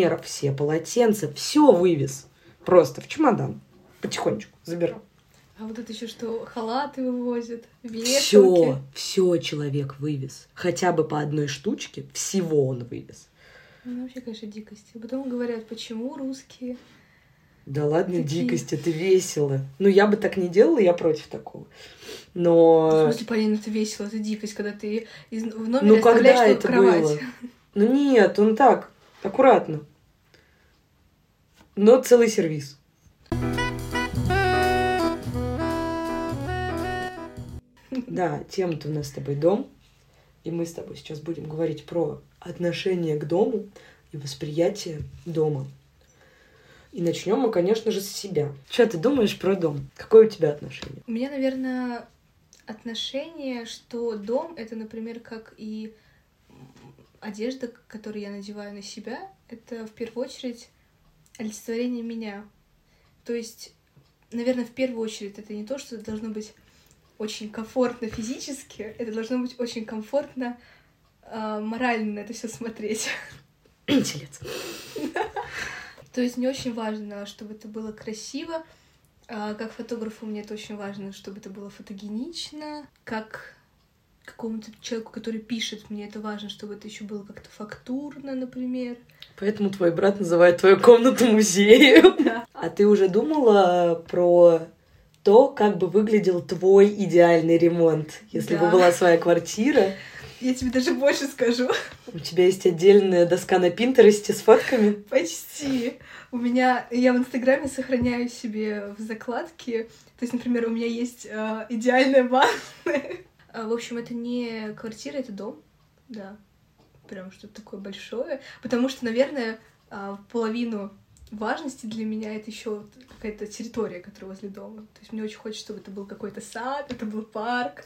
Мер, все полотенца, все вывез. Просто в чемодан. Потихонечку забирал. А вот это еще что, халаты вывозят, Все, все человек вывез. Хотя бы по одной штучке всего он вывез. Ну, вообще, конечно, дикость. А потом говорят, почему русские да ладно, Такие... дикость, это весело. Ну, я бы так не делала, я против такого. Но... В смысле, Полина, это весело, это дикость, когда ты из... в номере ну, когда это кровать. Было? Ну, нет, он так, аккуратно. Но целый сервис. Да, тема-то у нас с тобой дом. И мы с тобой сейчас будем говорить про отношение к дому и восприятие дома. И начнем мы, конечно же, с себя. Что ты думаешь про дом? Какое у тебя отношение? У меня, наверное, отношение, что дом это, например, как и одежда, которую я надеваю на себя, это в первую очередь олицетворение меня. То есть, наверное, в первую очередь это не то, что должно быть очень комфортно физически, это должно быть очень комфортно э, морально на это все смотреть. Интеллект. То есть мне очень важно, чтобы это было красиво. А как фотографу мне это очень важно, чтобы это было фотогенично. Как какому-то человеку, который пишет, мне это важно, чтобы это еще было как-то фактурно, например. Поэтому твой брат называет твою комнату музеем. Да. А ты уже думала про то, как бы выглядел твой идеальный ремонт, если да. бы была своя квартира? Я тебе даже больше скажу. У тебя есть отдельная доска на Пинтересте с фотками? Почти. У меня... Я в Инстаграме сохраняю себе в закладке. То есть, например, у меня есть э, идеальная ванная. А, в общем, это не квартира, это дом. Да. Прям что-то такое большое. Потому что, наверное, э, половину важности для меня это еще какая-то территория, которая возле дома. То есть мне очень хочется, чтобы это был какой-то сад, это был парк,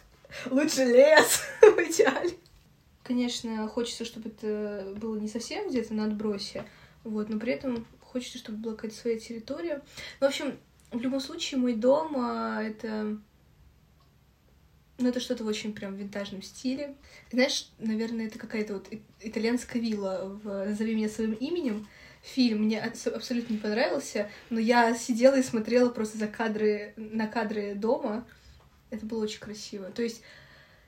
лучше лес в идеале. Конечно, хочется, чтобы это было не совсем где-то на отбросе, вот, но при этом хочется, чтобы была какая-то своя территория. Ну, в общем, в любом случае, мой дом а, — это... Ну, это что-то в очень прям винтажном стиле. Знаешь, наверное, это какая-то вот итальянская вилла в «Назови меня своим именем». Фильм мне абсолютно не понравился, но я сидела и смотрела просто за кадры, на кадры дома. Это было очень красиво. То есть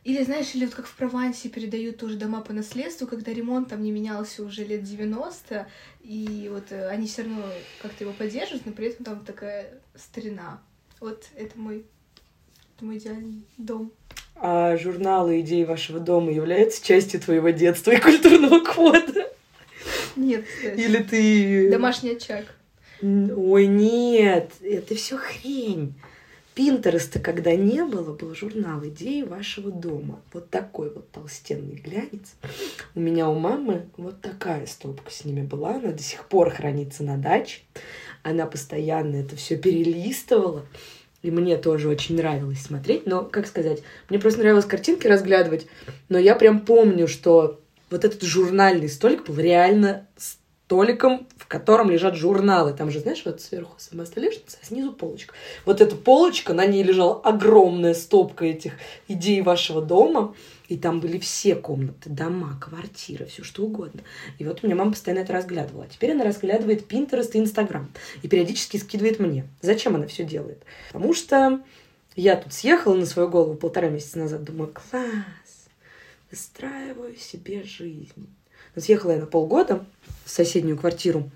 или, знаешь, или вот как в Провансе передают тоже дома по наследству, когда ремонт там не менялся уже лет 90, и вот э, они все равно как-то его поддерживают, но при этом там такая старина. Вот это мой, мой идеальный дом. А журналы идеи вашего дома являются частью твоего детства и культурного кода? Нет, кстати. Или ты... Домашний очаг. Ой, нет, это все хрень. Пинтереста, когда не было, был журнал «Идеи вашего дома». Вот такой вот толстенный глянец. У меня у мамы вот такая стопка с ними была. Она до сих пор хранится на даче. Она постоянно это все перелистывала. И мне тоже очень нравилось смотреть. Но, как сказать, мне просто нравилось картинки разглядывать. Но я прям помню, что вот этот журнальный столик был реально столиком, в котором лежат журналы. Там же, знаешь, вот сверху сама столешница, а снизу полочка. Вот эта полочка, на ней лежала огромная стопка этих идей вашего дома. И там были все комнаты, дома, квартиры, все что угодно. И вот у меня мама постоянно это разглядывала. А теперь она разглядывает Pinterest и Instagram. И периодически скидывает мне. Зачем она все делает? Потому что я тут съехала на свою голову полтора месяца назад. Думаю, класс, выстраиваю себе жизнь. Но съехала я на полгода в соседнюю квартиру.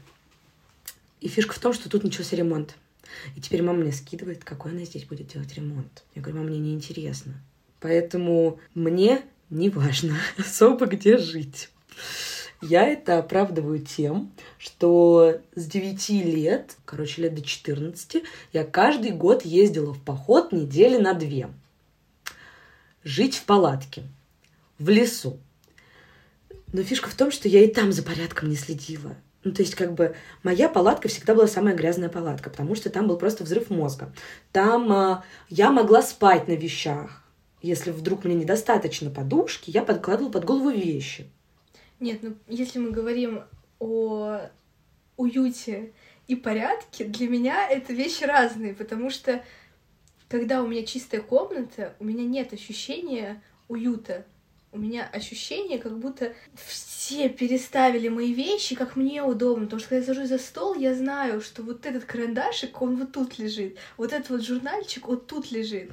И фишка в том, что тут начался ремонт. И теперь мама мне скидывает, какой она здесь будет делать ремонт. Я говорю, мама, мне не интересно. Поэтому мне не важно особо где жить. Я это оправдываю тем, что с 9 лет, короче, лет до 14, я каждый год ездила в поход недели на две. Жить в палатке, в лесу, но фишка в том, что я и там за порядком не следила. Ну, то есть, как бы, моя палатка всегда была самая грязная палатка, потому что там был просто взрыв мозга. Там э, я могла спать на вещах. Если вдруг мне недостаточно подушки, я подкладывала под голову вещи. Нет, ну, если мы говорим о уюте и порядке, для меня это вещи разные, потому что когда у меня чистая комната, у меня нет ощущения уюта. у меня ощущение, как будто все переставили мои вещи, как мне удобно. Потому что когда я сажусь за стол, я знаю, что вот этот карандашик, он вот тут лежит. Вот этот вот журнальчик вот тут лежит.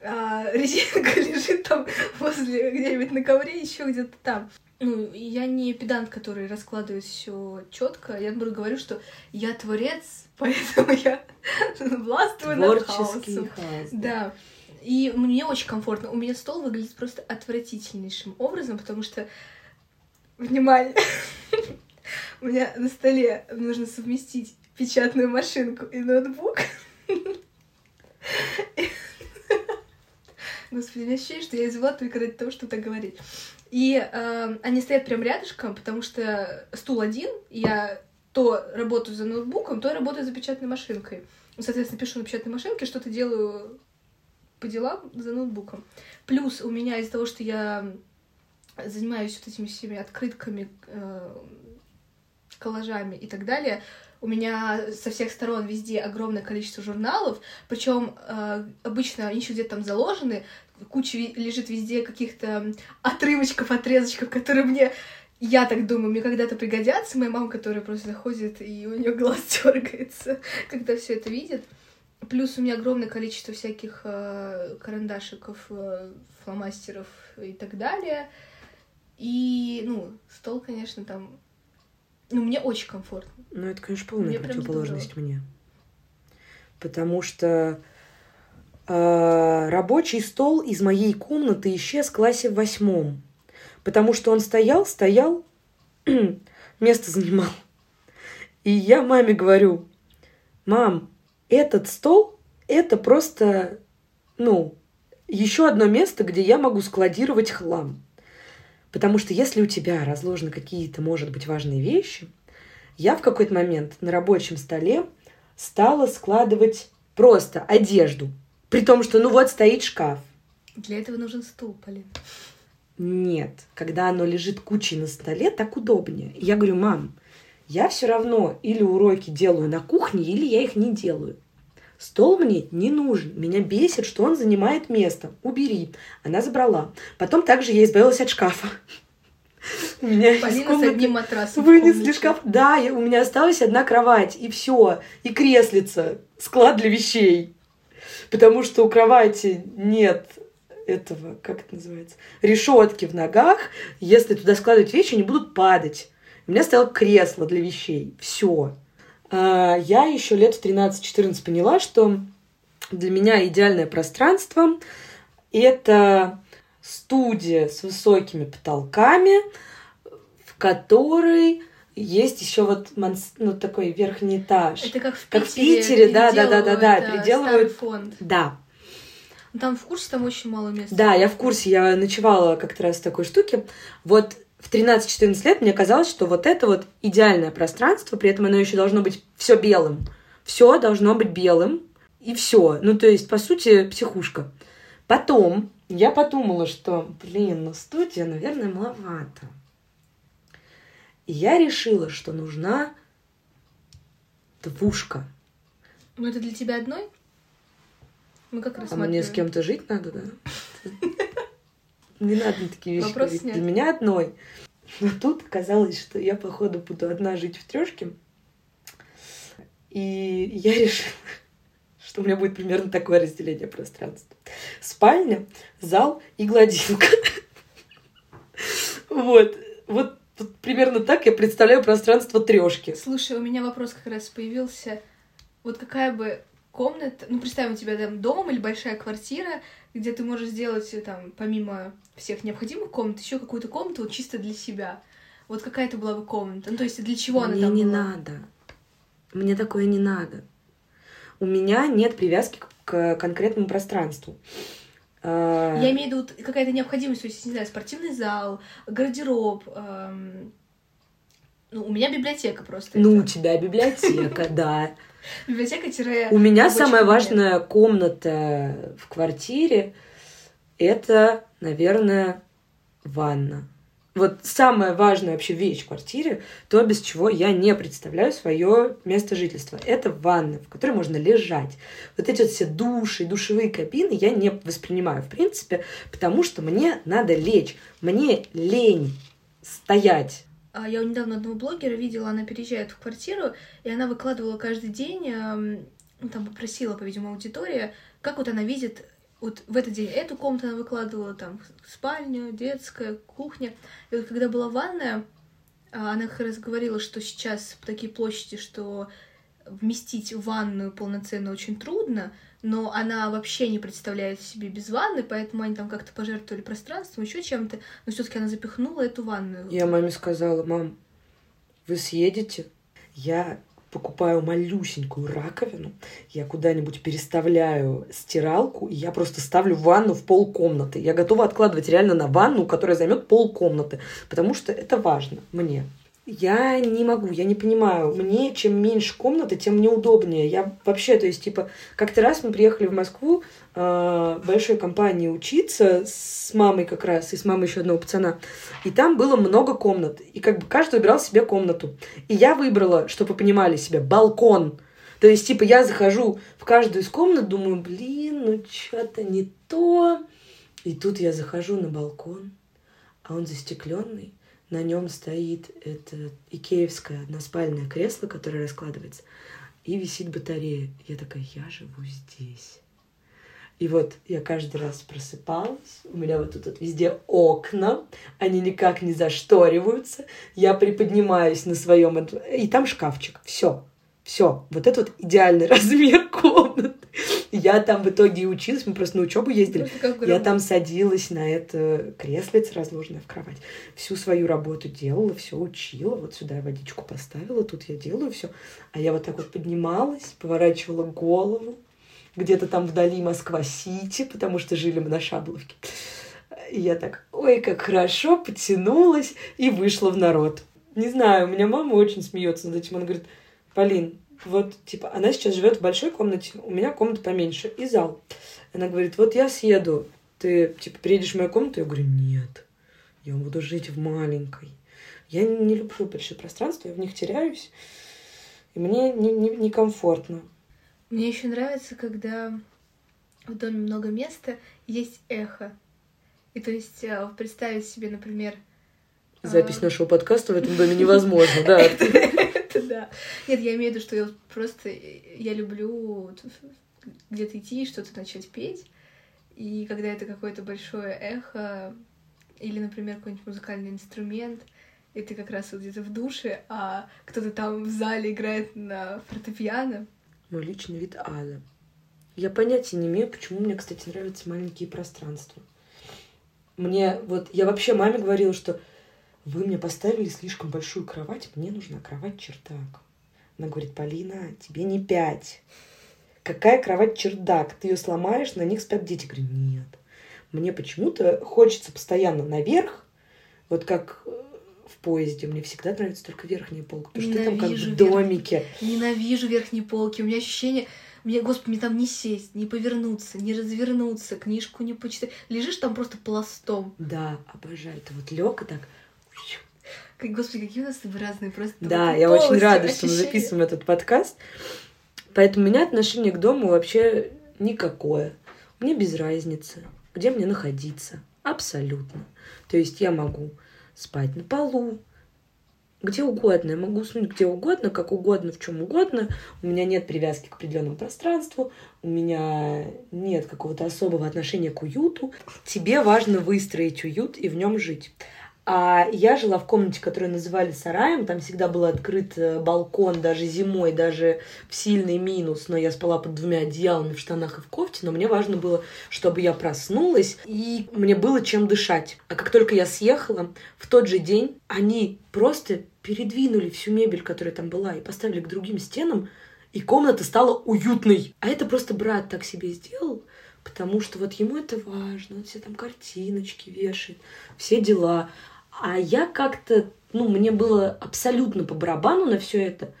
А резинка лежит там возле где-нибудь на ковре, еще где-то там. Ну, я не педант, который раскладывает все четко. Я наоборот говорю, что я творец, поэтому я властвую над хаосом. хаос. Да. И мне очень комфортно. У меня стол выглядит просто отвратительнейшим образом, потому что, внимание, у меня на столе нужно совместить печатную машинку и ноутбук. Господи, у меня ощущение, что я извела только ради того, чтобы так говорить. И э, они стоят прям рядышком, потому что стул один, я то работаю за ноутбуком, то работаю за печатной машинкой. Соответственно, пишу на печатной машинке, что-то делаю по делам за ноутбуком. Плюс у меня из-за того, что я занимаюсь вот этими всеми открытками, э, коллажами и так далее, у меня со всех сторон везде огромное количество журналов, причем э, обычно они еще где-то там заложены, куча лежит везде каких-то отрывочков, отрезочков, которые мне я так думаю, мне когда-то пригодятся. Моя мама, которая просто заходит, и у нее глаз дергается, когда все это видит. Плюс у меня огромное количество всяких э, карандашиков, э, фломастеров и так далее. И, ну, стол, конечно, там... Ну, мне очень комфортно. Ну, это, конечно, полная Мне противоположность мне. Потому что э, рабочий стол из моей комнаты исчез в классе в восьмом. Потому что он стоял, стоял, место занимал. И я маме говорю, мам, этот стол – это просто, ну, еще одно место, где я могу складировать хлам. Потому что если у тебя разложены какие-то, может быть, важные вещи, я в какой-то момент на рабочем столе стала складывать просто одежду. При том, что ну вот стоит шкаф. Для этого нужен стул, Полин. Нет, когда оно лежит кучей на столе, так удобнее. И я говорю, мам, я все равно или уроки делаю на кухне, или я их не делаю. Стол мне не нужен. Меня бесит, что он занимает место. Убери. Она забрала. Потом также я избавилась от шкафа. У меня из с комнаты одним матрасом. в Вынесли шкаф. Да, я- у меня осталась одна кровать, и все. И креслица. Склад для вещей. Потому что у кровати нет этого, как это называется, решетки в ногах. Если туда складывать вещи, они будут падать. У меня стояло кресло для вещей. Все. Я еще лет в 13-14 поняла, что для меня идеальное пространство – это студия с высокими потолками, в которой есть еще вот манс- ну, такой верхний этаж. Это как в Как в Питере. Питере, да, да, да, да, да, переделывают, старый фонд. Да, Там в курсе там очень мало места. да, я в курсе, я ночевала как-то раз в такой штуке. Вот в 13-14 лет мне казалось, что вот это вот идеальное пространство, при этом оно еще должно быть все белым. Все должно быть белым, и все. Ну, то есть, по сути, психушка. Потом я подумала, что, блин, ну студия, наверное, маловато. И я решила, что нужна двушка. Ну, это для тебя одной? Мы как А рассматриваем? мне с кем-то жить надо, да? Не надо на такие вещи Вопрос говорить. снят. Для меня одной. Но тут оказалось, что я, походу, буду одна жить в трешке. И я решила, что у меня будет примерно такое разделение пространства. Спальня, зал и гладилка. Вот. Вот вот примерно так я представляю пространство трешки. Слушай, у меня вопрос как раз появился. Вот какая бы комната, ну, представим, у тебя там дом или большая квартира, где ты можешь сделать э, там, помимо всех необходимых комнат, еще какую-то комнату вот чисто для себя. Вот какая это была бы комната? Ну, то есть для чего она Мне там не была? надо. Мне такое не надо. У меня нет привязки к, конкретному пространству. А, Я имею в виду какая-то необходимость, то есть, не знаю, спортивный зал, гардероб. эм, Ну, у меня библиотека просто. Ну, у это. тебя библиотека, да. Библиотека У меня самая важная комната в квартире это, наверное, ванна. Вот самая важная вообще вещь в квартире, то, без чего я не представляю свое место жительства. Это ванна, в которой можно лежать. Вот эти вот все души, душевые кабины я не воспринимаю, в принципе, потому что мне надо лечь. Мне лень стоять. А Я недавно одного блогера видела, она переезжает в квартиру, и она выкладывала каждый день, эм, ну, там попросила, по-видимому, аудитория, как вот она видит вот в этот день эту комнату она выкладывала, там, спальню, детская, кухня. И вот когда была ванная, а, она как раз говорила, что сейчас такие площади, что вместить ванную полноценно очень трудно, но она вообще не представляет себе без ванны, поэтому они там как-то пожертвовали пространством, еще чем-то, но все-таки она запихнула эту ванную. Я маме сказала, мам, вы съедете? Я покупаю малюсенькую раковину, я куда-нибудь переставляю стиралку, и я просто ставлю ванну в пол комнаты. Я готова откладывать реально на ванну, которая займет пол комнаты, потому что это важно мне. Я не могу, я не понимаю. Мне чем меньше комнаты, тем неудобнее. Я вообще, то есть, типа, как-то раз мы приехали в Москву э, большой компании учиться с мамой как раз, и с мамой еще одного пацана. И там было много комнат. И как бы каждый выбирал себе комнату. И я выбрала, чтобы вы понимали себе, балкон. То есть, типа, я захожу в каждую из комнат, думаю, блин, ну что-то не то. И тут я захожу на балкон, а он застекленный на нем стоит это икеевское односпальное кресло, которое раскладывается, и висит батарея. Я такая, я живу здесь. И вот я каждый раз просыпалась, у меня вот тут вот везде окна, они никак не зашториваются, я приподнимаюсь на своем, и там шкафчик, все, все, вот это вот идеальный размер комнаты. Я там в итоге и училась, мы просто на учебу ездили. Я там садилась на это креслице, разложенное в кровать. Всю свою работу делала, все учила. Вот сюда я водичку поставила, тут я делаю все. А я вот так вот поднималась, поворачивала голову. Где-то там вдали Москва-Сити, потому что жили мы на Шабловке. И я так, ой, как хорошо, потянулась и вышла в народ. Не знаю, у меня мама очень смеется над этим. Она говорит, Полин, вот, типа, она сейчас живет в большой комнате, у меня комната поменьше и зал. Она говорит, вот я съеду, ты, типа, приедешь в мою комнату? Я говорю, нет, я буду жить в маленькой. Я не люблю большие пространства, я в них теряюсь, и мне некомфортно. Не, не мне еще нравится, когда в доме много места, есть эхо. И то есть э, представить себе, например... Запись а... нашего подкаста в этом доме невозможно, да. Да. Нет, я имею в виду, что я просто я люблю где-то идти что-то начать петь. И когда это какое-то большое эхо, или, например, какой-нибудь музыкальный инструмент, и ты как раз вот где-то в душе, а кто-то там в зале играет на фортепиано. Мой личный вид ада. Я понятия не имею, почему мне, кстати, нравятся маленькие пространства. Мне вот, я вообще маме говорила, что вы мне поставили слишком большую кровать, мне нужна кровать-чердак. Она говорит, Полина, тебе не пять. Какая кровать-чердак? Ты ее сломаешь, на них спят дети. Я говорю, нет. Мне почему-то хочется постоянно наверх, вот как э, в поезде. Мне всегда нравится только верхняя полка, потому что ты там как в домике. Верх... Ненавижу верхние полки. У меня ощущение, мне, господи, мне там не сесть, не повернуться, не развернуться, книжку не почитать. Лежишь там просто пластом. Да, обожаю. Ты вот лег и так господи, какие у нас с тобой разные просто. Да, я очень рада, ощущения. что мы записываем этот подкаст. Поэтому у меня отношение к дому вообще никакое. Мне без разницы, где мне находиться. Абсолютно. То есть я могу спать на полу, где угодно. Я могу уснуть где угодно, как угодно, в чем угодно. У меня нет привязки к определенному пространству, у меня нет какого-то особого отношения к уюту. Тебе важно выстроить уют и в нем жить. А я жила в комнате, которую называли сараем. Там всегда был открыт э, балкон, даже зимой, даже в сильный минус. Но я спала под двумя одеялами в штанах и в кофте. Но мне важно было, чтобы я проснулась и мне было чем дышать. А как только я съехала, в тот же день они просто передвинули всю мебель, которая там была, и поставили к другим стенам, и комната стала уютной. А это просто брат так себе сделал, потому что вот ему это важно, он все там картиночки вешает, все дела. А я как-то, ну, мне было абсолютно по барабану на все это.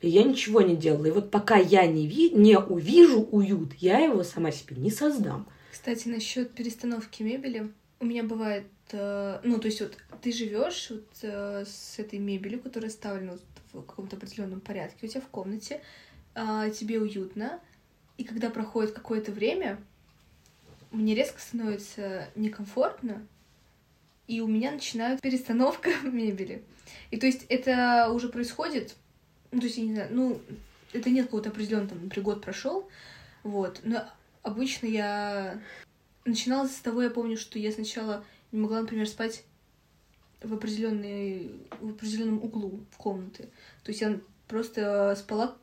И я ничего не делала. И вот пока я не, ви не увижу уют, я его сама себе не создам. Кстати, насчет перестановки мебели. У меня бывает, э, ну, то есть вот ты живешь вот э, с этой мебелью, которая ставлена вот в каком-то определенном порядке у тебя в комнате, э, тебе уютно, и когда проходит какое-то время, мне резко становится некомфортно, и у меня начинает перестановка мебели. И то есть это уже происходит, ну, то есть, я не знаю, ну, это нет какого-то определенного, там, например, год прошел, вот, но обычно я начиналось с того, я помню, что я сначала не могла, например, спать в, определенной, в определенном углу в комнаты. То есть я просто спала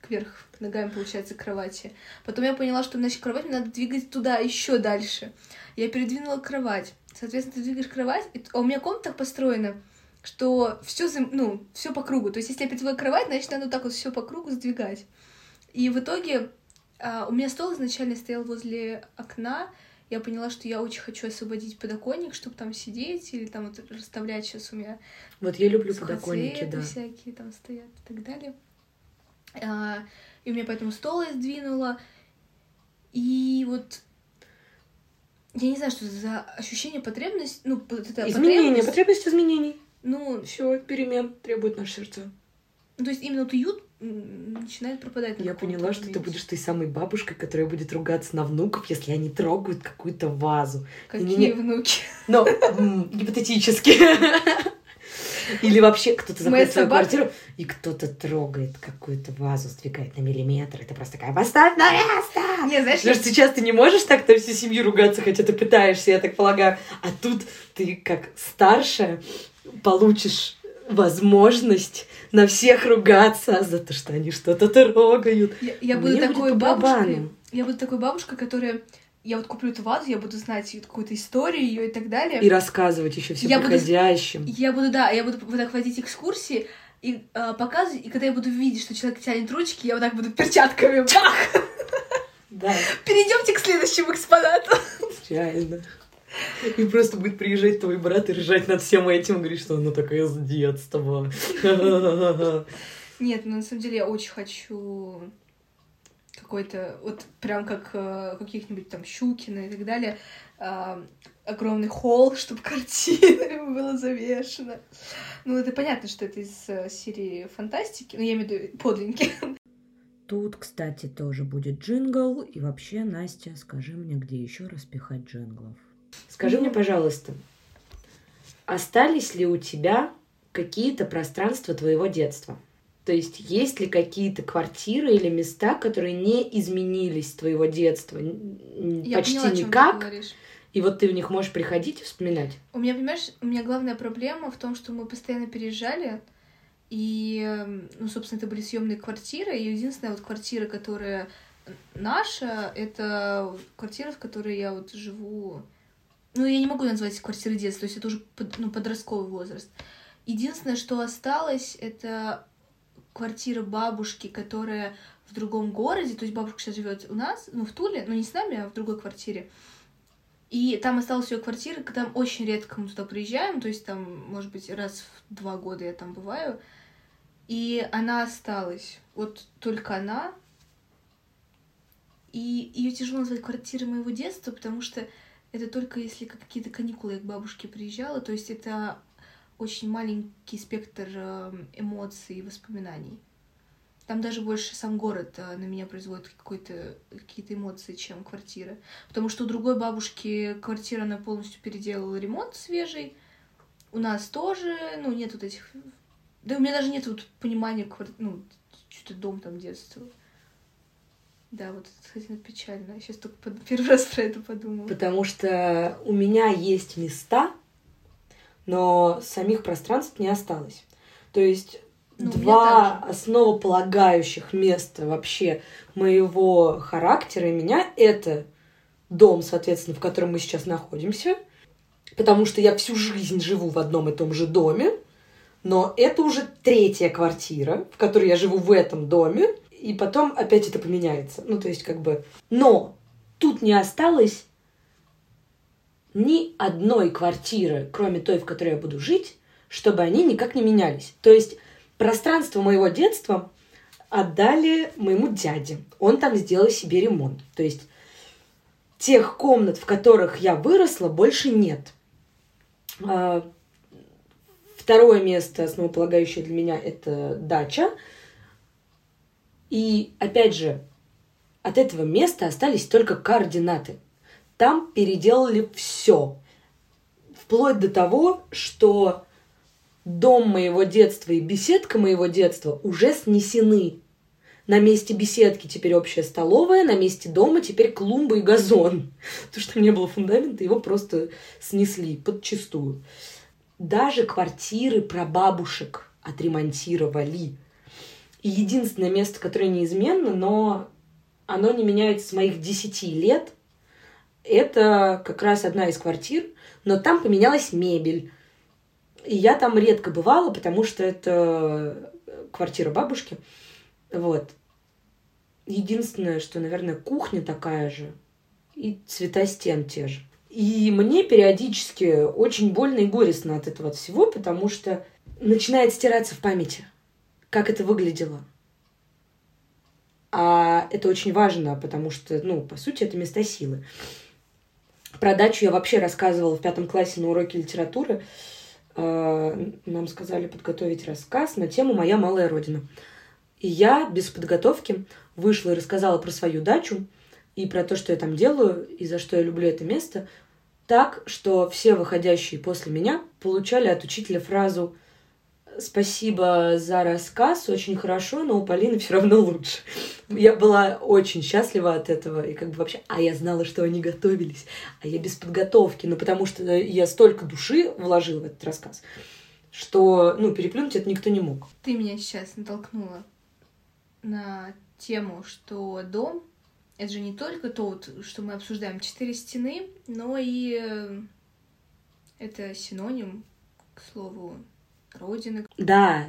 кверх ногами, получается, к кровати. Потом я поняла, что, значит, кровать надо двигать туда, еще дальше. Я передвинула кровать. Соответственно, ты двигаешь кровать, а у меня комната так построена, что все, ну, все по кругу. То есть, если я передвигаю кровать, значит, надо вот так вот все по кругу сдвигать. И в итоге а, у меня стол изначально стоял возле окна. Я поняла, что я очень хочу освободить подоконник, чтобы там сидеть или там вот расставлять сейчас у меня. Вот я люблю подоконники, да. всякие там стоят и так далее. А, и у меня поэтому стол я сдвинула. И вот я не знаю, что за ощущение потребности, ну, это Изменение, потребность, потребность изменений. Ну, все, перемен требует наше сердце. Ну, то есть именно вот уют начинает пропадать. Я поняла, что ты будешь той самой бабушкой, которая будет ругаться на внуков, если они трогают какую-то вазу. Какие не... внуки? Ну, гипотетически. Или вообще кто-то заходит в свою квартиру, и кто-то трогает какую-то вазу, сдвигает на миллиметр. Это просто такая, поставь на место! Не, знаешь, Потому что сейчас ты не можешь так на всю семью ругаться, хотя ты пытаешься, я так полагаю. А тут ты как старшая получишь возможность на всех ругаться за то, что они что-то трогают. Я, я буду такой бабушкой. Я буду такой бабушкой, которая я вот куплю эту вазу, я буду знать какую-то историю ее и так далее. И рассказывать еще всем я приходящим. Буду, я буду, да, я буду вот так водить экскурсии и э, показывать, и когда я буду видеть, что человек тянет ручки, я вот так буду перчатками. Чах! Да. Перейдемте к следующему экспонату. Реально. И просто будет приезжать твой брат и ржать над всем этим, говорит, что она такая с детства. Нет, ну на самом деле я очень хочу какой-то, вот прям как э, каких-нибудь там Щукина и так далее, э, огромный холл, чтобы картина была завешена. Ну, это понятно, что это из э, серии фантастики, но я имею в виду подлинники. Тут, кстати, тоже будет джингл. И вообще, Настя, скажи мне, где еще распихать джинглов? Скажи мне, пожалуйста, остались ли у тебя какие-то пространства твоего детства? То есть есть ли какие-то квартиры или места, которые не изменились с твоего детства Я почти поняла, никак? И вот ты в них можешь приходить и вспоминать. У меня, понимаешь, у меня главная проблема в том, что мы постоянно переезжали, и, ну, собственно, это были съемные квартиры, и единственная вот квартира, которая наша, это квартира, в которой я вот живу ну, я не могу назвать квартиры детства, то есть это уже под, ну, подростковый возраст. Единственное, что осталось, это квартира бабушки, которая в другом городе, то есть бабушка сейчас живет у нас, ну, в Туле, но не с нами, а в другой квартире. И там осталась ее квартира, там очень редко мы туда приезжаем, то есть там, может быть, раз в два года я там бываю. И она осталась. Вот только она. И ее тяжело назвать квартирой моего детства, потому что это только если какие-то каникулы я к бабушке приезжала, то есть это очень маленький спектр эм, эмоций и воспоминаний. Там даже больше сам город э, на меня производит какие-то эмоции, чем квартира. Потому что у другой бабушки квартира, она полностью переделала ремонт свежий. У нас тоже, ну, нет вот этих... Да у меня даже нет вот понимания, ну, что-то дом там детства. Да, вот это, кстати, печально. Я сейчас только первый раз про это подумала. Потому что у меня есть места, но самих пространств не осталось. То есть ну, два основополагающих места вообще моего характера и меня это дом, соответственно, в котором мы сейчас находимся, потому что я всю жизнь живу в одном и том же доме, но это уже третья квартира, в которой я живу в этом доме, и потом опять это поменяется. Ну, то есть, как бы... Но тут не осталось ни одной квартиры, кроме той, в которой я буду жить, чтобы они никак не менялись. То есть, пространство моего детства отдали моему дяде. Он там сделал себе ремонт. То есть, тех комнат, в которых я выросла, больше нет. А, второе место, основополагающее для меня, это дача. И, опять же, от этого места остались только координаты. Там переделали все. Вплоть до того, что дом моего детства и беседка моего детства уже снесены. На месте беседки теперь общая столовая, на месте дома теперь клумба и газон. То, что не было фундамента, его просто снесли подчистую. Даже квартиры прабабушек отремонтировали. И единственное место, которое неизменно, но оно не меняется с моих 10 лет, это как раз одна из квартир, но там поменялась мебель. И я там редко бывала, потому что это квартира бабушки. Вот. Единственное, что, наверное, кухня такая же, и цвета стен те же. И мне периодически очень больно и горестно от этого всего, потому что начинает стираться в памяти, как это выглядело. А это очень важно, потому что, ну, по сути, это места силы. Про дачу я вообще рассказывала в пятом классе на уроке литературы. А, нам сказали подготовить рассказ на тему «Моя малая родина». И я без подготовки вышла и рассказала про свою дачу и про то, что я там делаю, и за что я люблю это место, так, что все выходящие после меня получали от учителя фразу «Спасибо за рассказ, очень хорошо, но у Полины все равно лучше». Я была очень счастлива от этого, и как бы вообще... А я знала, что они готовились, а я без подготовки, ну потому что я столько души вложила в этот рассказ, что, ну, переплюнуть это никто не мог. Ты меня сейчас натолкнула на тему, что дом — это же не только то, вот, что мы обсуждаем, четыре стены, но и э, это синоним, к слову, родины. Да,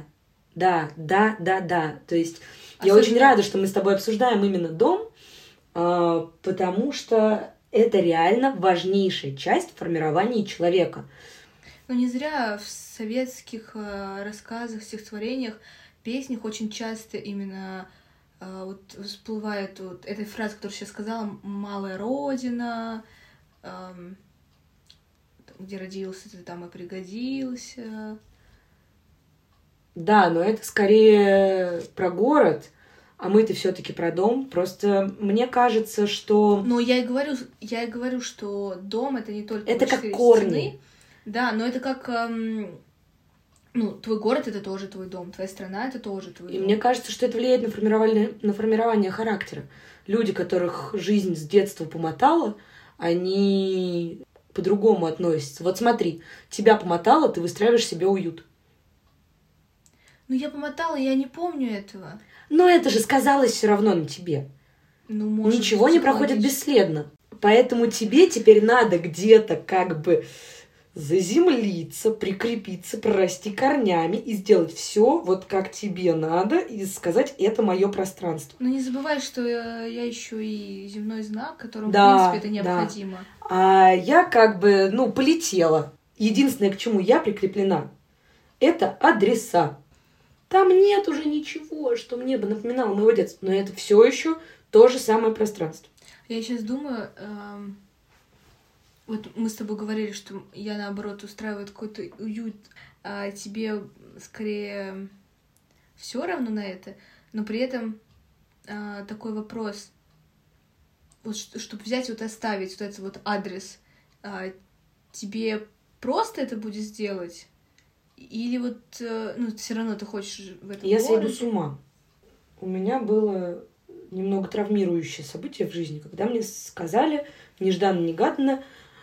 да, да, да, да. То есть Особенно... я очень рада, что мы с тобой обсуждаем именно дом, а, потому что это реально важнейшая часть формирования человека. Но не зря в советских э, рассказах, стихотворениях песнях очень часто именно э, вот всплывает вот эта фраза, которую сейчас сказала, «малая родина», э, где родился, ты там и пригодился. Да, но это скорее про город, а мы-то все-таки про дом. Просто мне кажется, что. Ну, я и говорю, я и говорю, что дом это не только это как корни. Стены, да, но это как эм, ну, твой город это тоже твой дом, твоя страна это тоже твой и дом. И мне кажется, что это влияет на формирование, на формирование характера. Люди, которых жизнь с детства помотала, они по-другому относятся. Вот смотри, тебя помотало, ты выстраиваешь себе уют. Ну, я помотала, я не помню этого. Но это же сказалось все равно на тебе. Ну, может Ничего не проходит бесследно. Поэтому тебе теперь надо где-то как бы заземлиться, прикрепиться, прорасти корнями и сделать все вот как тебе надо и сказать это мое пространство. Но не забывай, что я, я еще и земной знак, которому да, в принципе это необходимо. Да. А я как бы ну полетела. Единственное, к чему я прикреплена, это адреса. Там нет уже ничего, что мне бы напоминало моего детства, но это все еще то же самое пространство. Я сейчас думаю, эм вот мы с тобой говорили, что я наоборот устраиваю какой-то уют, а тебе скорее все равно на это, но при этом а, такой вопрос, вот чтобы взять вот оставить вот этот вот адрес, а, тебе просто это будет сделать? Или вот, э, ну, все равно ты хочешь в этом Я городе? сойду с ума. У меня было немного травмирующее событие в жизни, когда мне сказали нежданно-негаданно,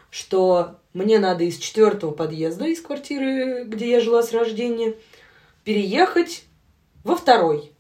что мне надо из четвертого подъезда, из квартиры, где я жила с рождения, переехать во второй.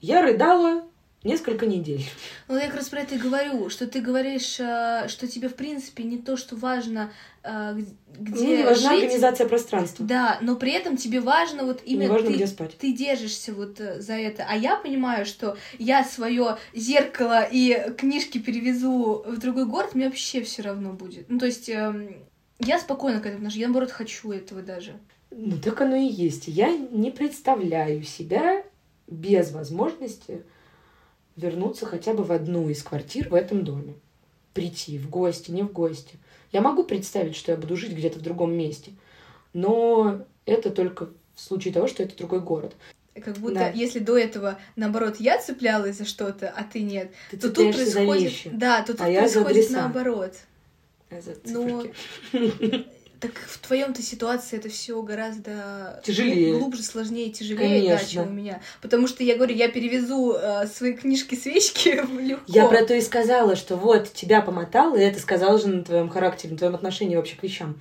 Я рыдала несколько недель. Ну, я как раз про это и говорю, что ты говоришь, э, что тебе, в принципе, не то, что важно, э, где Мне не важна жить. организация пространства. Да, но при этом тебе важно вот именно... Не важно, ты, где спать. Ты держишься вот э, за это. А я понимаю, что я свое зеркало и книжки перевезу в другой город, мне вообще все равно будет. Ну, то есть эм, я спокойно к этому отношусь. Я, наоборот, хочу этого даже. Ну, так оно и есть. Я не представляю себя без возможности вернуться хотя бы в одну из квартир в этом доме. прийти в гости, не в гости. Я могу представить, что я буду жить где-то в другом месте, но это только в случае того, что это другой город. Как будто, Да. если до этого, наоборот, я цеплялась за что-то, а ты нет, Ты то тут цепляешься за происходит... вещи, Да, то тут а я происходит наоборот. а за Ну, циферки. Так в твоем-то ситуации это все гораздо Тяжелее. глу- глубже, сложнее, тяжелее, да, чем у меня. Потому что я говорю, я перевезу э, свои книжки свечки легко. Я про то и сказала, что вот тебя помотало, и это сказала же на твоем характере, на твоем отношении вообще к вещам.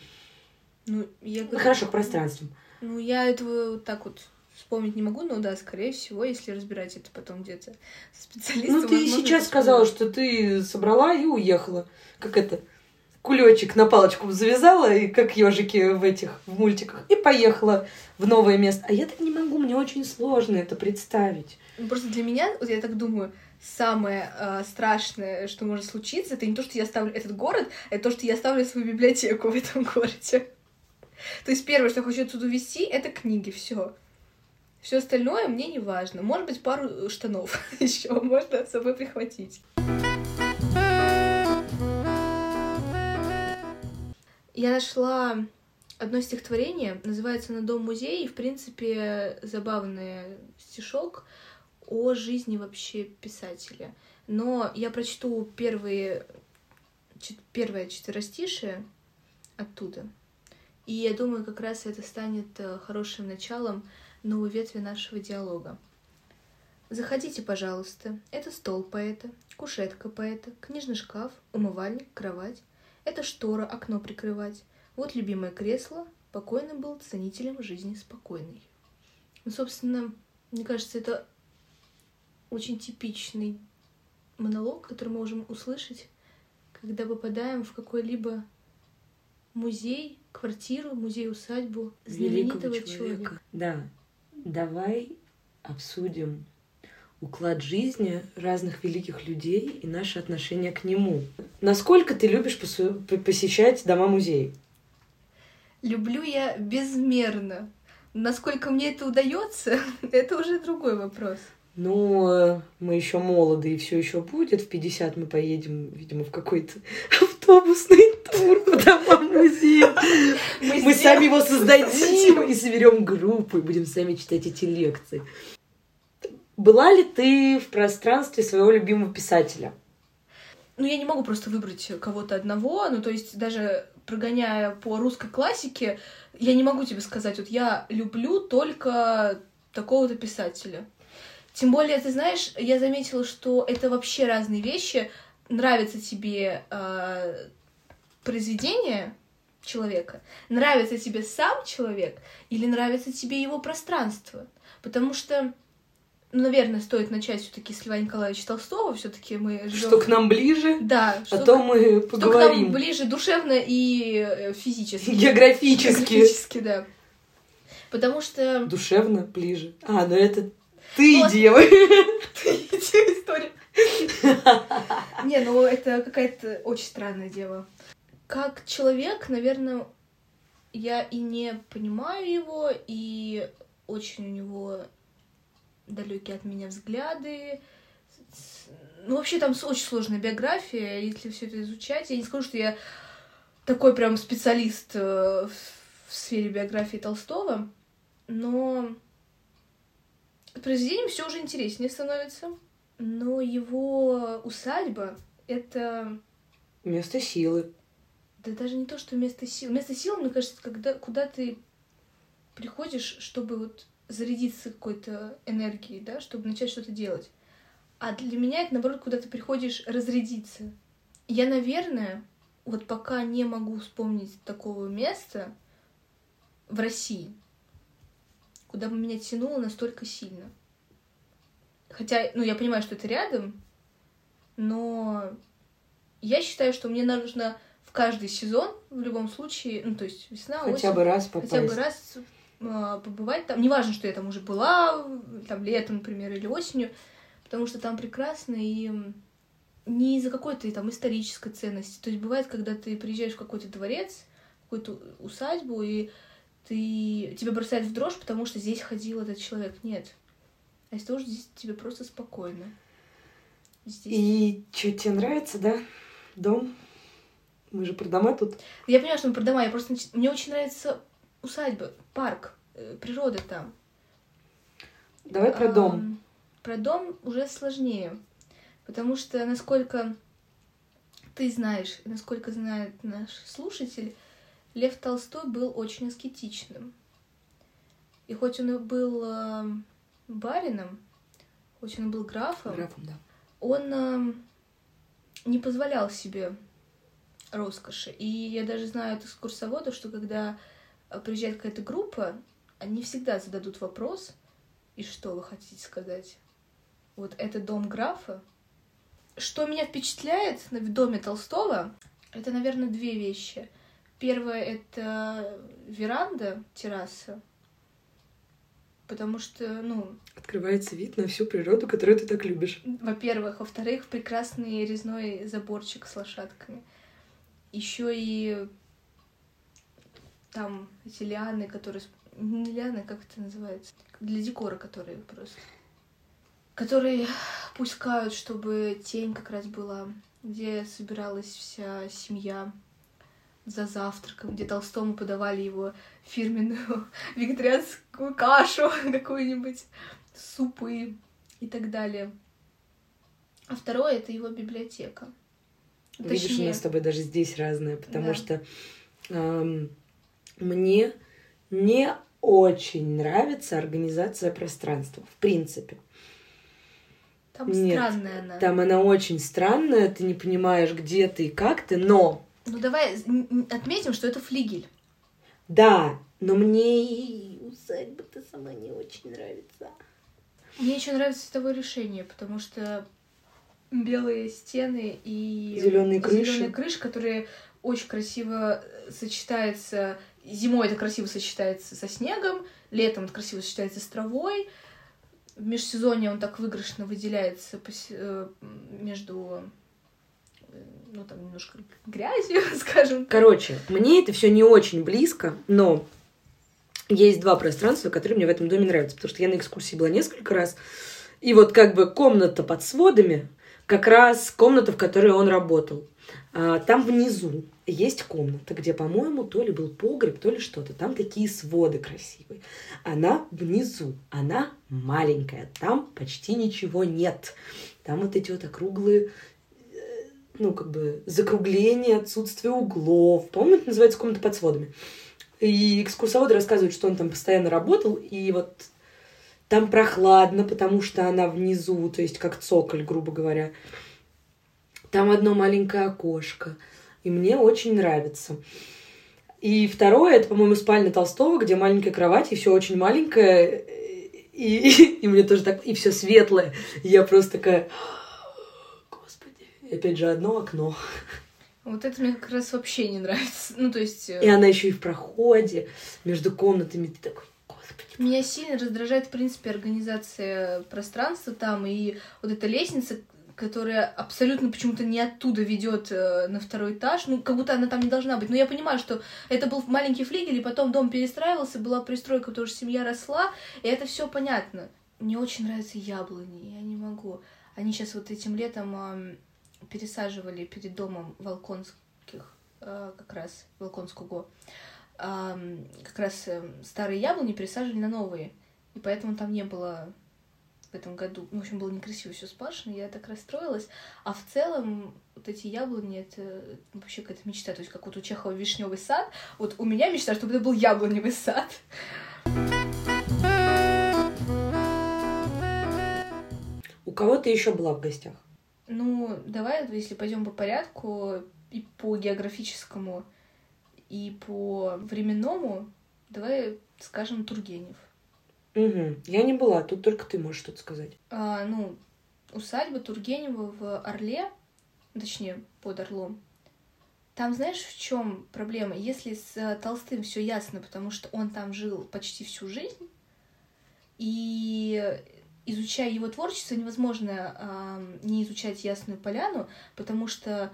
Ну, я Ну, говорю, хорошо, к пространствам. Ну, я этого вот так вот вспомнить не могу, но да, скорее всего, если разбирать это потом где-то специалистом. Ну, ты и сейчас сказала, что ты собрала и уехала. Как это? Кулечек на палочку завязала, и как ежики в этих в мультиках, и поехала в новое место. А я так не могу, мне очень сложно это представить. Ну, Просто для меня, вот я так думаю, самое э, страшное, что может случиться, это не то, что я оставлю этот город, это то, что я оставлю свою библиотеку в этом городе. То есть первое, что я хочу отсюда увезти, это книги, все. Все остальное мне не важно. Может быть, пару штанов еще можно с собой прихватить. Я нашла одно стихотворение, называется «На дом музей», и, в принципе, забавный стишок о жизни вообще писателя. Но я прочту первые, чет- первое четверостишее оттуда. И я думаю, как раз это станет э, хорошим началом новой ветви нашего диалога. Заходите, пожалуйста. Это стол поэта, кушетка поэта, книжный шкаф, умывальник, кровать. Это штора, окно прикрывать. Вот любимое кресло. Покойный был ценителем жизни спокойной. Ну, собственно, мне кажется, это очень типичный монолог, который мы можем услышать, когда попадаем в какой-либо музей, квартиру, музей-усадьбу знаменитого Великого человека. Да. Давай обсудим уклад жизни разных великих людей и наше отношение к нему. Насколько ты любишь посещать дома-музеи? Люблю я безмерно. Насколько мне это удается, это уже другой вопрос. Ну, э, мы еще молоды, и все еще будет. В 50 мы поедем, видимо, в какой-то автобусный тур по домам музея. Мы сделаем- сами его создадим и соберем группу, и будем сами читать эти лекции. Была ли ты в пространстве своего любимого писателя? Ну, я не могу просто выбрать кого-то одного. Ну, то есть, даже прогоняя по русской классике, я не могу тебе сказать, вот я люблю только такого-то писателя. Тем более, ты знаешь, я заметила, что это вообще разные вещи. Нравится тебе э, произведение человека, нравится тебе сам человек или нравится тебе его пространство. Потому что, ну, наверное, стоит начать все-таки с Льва Николаевича Толстого. Все-таки мы живем. Что к нам ближе, Да, а что то мы что к нам поговорим. ближе душевно и э, физически. Географически. Географически, да. Потому что... Душевно ближе. А, ну это ты, Вот. дева. История. Не, ну это какая-то очень странная дело. Как человек, наверное, я и не понимаю его, и очень у него далекие от меня взгляды. Ну, вообще там очень сложная биография, если все это изучать. Я не скажу, что я такой прям специалист э, в сфере биографии Толстого, но произведением все уже интереснее становится. Но его усадьба — это Место силы. да даже не то, что место сил. Место сил, мне кажется, когда, куда ты приходишь, чтобы вот зарядиться какой-то энергией, да, чтобы начать что-то делать. А для меня это, наоборот, куда ты приходишь разрядиться. Я, наверное, вот пока не могу вспомнить такого места в России, куда бы меня тянуло настолько сильно. Хотя, ну, я понимаю, что это рядом, но я считаю, что мне нужно в каждый сезон, в любом случае, ну, то есть весна, Хотя осень, бы раз попасть. хотя бы раз побывать там. Неважно, что я там уже была, там летом, например, или осенью, потому что там прекрасно и не из-за какой-то там исторической ценности. То есть бывает, когда ты приезжаешь в какой-то дворец, в какую-то усадьбу, и ты тебя бросает в дрожь, потому что здесь ходил этот человек. Нет. А из-за того, что здесь тебе просто спокойно. Здесь... И что тебе нравится, да? Дом? Мы же про дома тут. Я понимаю, что мы про дома. Я просто... Мне очень нравится усадьба, парк, э, природа там. Давай про дом. Ам, Про дом уже сложнее. Потому что, насколько ты знаешь, насколько знает наш слушатель, Лев Толстой был очень аскетичным. И хоть он и был ам, барином, хоть он и был графом, Графом, да. он ам, не позволял себе роскоши. И я даже знаю от экскурсоводов, что когда а, приезжает какая-то группа, они всегда зададут вопрос, и что вы хотите сказать? Вот это дом графа. Что меня впечатляет в доме Толстого, это, наверное, две вещи. Первое — это веранда, терраса, потому что, ну, Открывается вид на всю природу, которую ты так любишь. Во-первых. Во-вторых, прекрасный резной заборчик с лошадками. Еще и там эти лианы, которые... с- Не лианы, как это называется? Для декора, которые просто... Которые пускают, чтобы тень как раз была, где собиралась вся семья за завтраком, где Толстому подавали его фирменную вегетарианскую кашу какую-нибудь, супы и так далее. А второе — это его библиотека. Видишь, у Точнее, нас с тобой даже здесь разное, потому Да. что эм, мне не очень нравится организация пространства, в принципе. там нет, странная она. Там она очень странная, ты не понимаешь, где ты и как ты, но Ну давай отметим, что это флигель. да, но мне и усадьба-то сама не очень нравится. Мне еще нравится цветовое решение, потому что белые стены и Зелёные крыши. крыша, которые очень красиво э, сочетается. Зимой это красиво сочетается со снегом, летом это красиво сочетается с травой. В межсезонье он так выигрышно выделяется э, между э, ну там немножко грязью, скажем. Короче, мне это все не очень близко, но есть два пространства, которые мне в этом доме нравятся, потому что я на экскурсии была несколько раз, и вот как бы комната под сводами, как раз комната, в которой он работал. А, Там внизу есть комната, где, по-моему, то ли был погреб, то ли что-то. Там такие своды красивые. Она внизу, она маленькая, там почти ничего нет. Там вот эти вот округлые э, ну, как бы закругление, отсутствие углов. По-моему, это называется комната под сводами. И экскурсоводы рассказывают, что он там постоянно работал, и вот там прохладно, потому что она внизу, то есть как цоколь, грубо говоря. Там одно маленькое окошко, и мне очень нравится. И второе, это, по-моему, спальня Толстого, где маленькая кровать, и все очень маленькое, и, и мне тоже так, и все светлое. И я просто такая, господи, и опять же одно окно. Вот это мне как раз вообще не нравится. Ну, то есть... э, И она еще и в проходе между комнатами. Ты такой, господи. Меня сильно раздражает, в принципе, организация пространства там и вот эта лестница, которая абсолютно почему-то не оттуда ведет э, на второй этаж, ну, как будто она там не должна быть. Но я понимаю, что это был маленький флигель, и потом дом перестраивался, была пристройка, потому что семья росла, и это все понятно. Мне очень нравятся яблони, я не могу. Они сейчас вот этим летом пересаживали перед домом Волконских, э, как раз, Волконского, как раз эм, старые яблони пересаживали на новые. И поэтому там не было этом году. В общем, было некрасиво все спашено, я так расстроилась. А в целом, вот эти яблони это вообще какая-то мечта. То есть, как вот у Чехова вишневый сад. Вот у меня мечта, чтобы это был яблоневый сад. У кого ты еще была в гостях? Ну, давай, если пойдем по порядку, и по географическому, и по временному, давай скажем Тургенев. Угу. Я не была, тут только ты можешь что-то сказать. А, ну, усадьба Тургенева в Орле, точнее, под Орлом. Там знаешь, в чем проблема? Если с э, Толстым все ясно, потому что он там жил почти всю жизнь, и изучая его творчество, невозможно ам, не изучать Ясную Поляну, потому что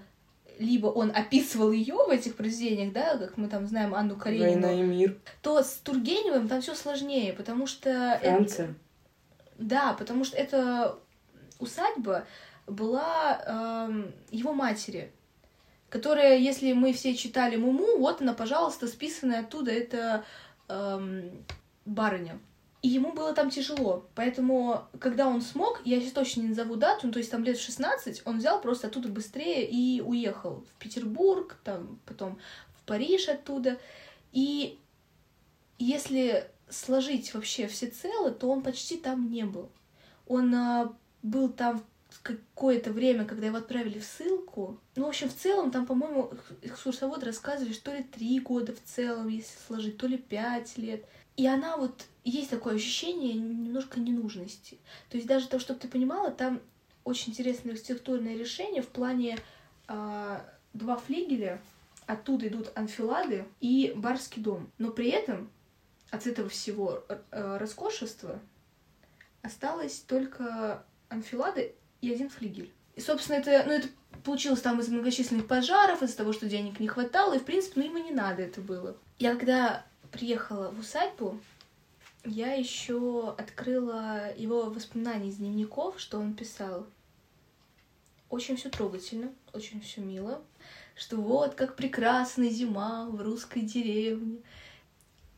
либо он описывал ее в этих произведениях, да, как мы там знаем Анну Каренину, Война и мир. то с Тургеневым там все сложнее, потому что это- Франция. да, потому что эта усадьба была эм, его матери. которая, если мы все читали Муму, вот она, пожалуйста, списанная оттуда, это эм, барыня. И ему было там тяжело. Поэтому, когда он смог, я сейчас точно не назову дату, ну, то есть там лет 16, он взял просто оттуда быстрее и уехал в Петербург, там, потом в Париж оттуда. И если сложить вообще все целы, то он почти там не был. Он а, был там какое-то время, когда его отправили в ссылку. Ну, в общем, в целом, там, по-моему, экскурсовод рассказывали, что ли три года в целом, если сложить, то ли пять лет. И она вот, есть такое ощущение немножко ненужности. То есть даже то, чтобы ты понимала, там очень интересное архитектурное решение в плане э, два флигеля, оттуда идут анфилады и барский дом. Но при этом от этого всего э, роскошества осталось только анфилады и один флигель. И, собственно, это, ну, это получилось там из многочисленных пожаров, из-за того, что денег не хватало, и, в принципе, ну, ему не надо это было. Я когда приехала в усадьбу, я еще открыла его воспоминания из дневников, что он писал. Очень все трогательно, очень все мило, что вот как прекрасна зима в русской деревне.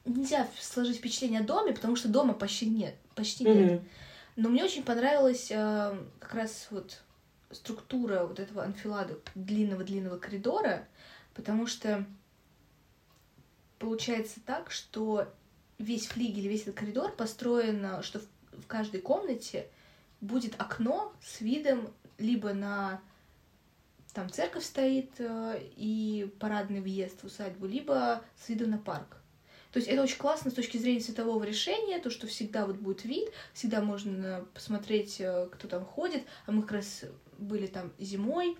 Нельзя сложить впечатление о доме, потому что дома почти нет, почти mm-hmm. нет. Но мне очень понравилась э, как раз вот структура вот этого анфилада длинного-длинного коридора, потому что получается так, что весь флигель, весь этот коридор построен, что в, в каждой комнате будет окно с видом либо на там церковь стоит э, и парадный въезд в усадьбу, либо с видом на парк. То есть это очень классно с точки зрения цветового решения, то, что всегда вот будет вид, всегда можно посмотреть, э, кто там ходит. А мы как раз были там зимой,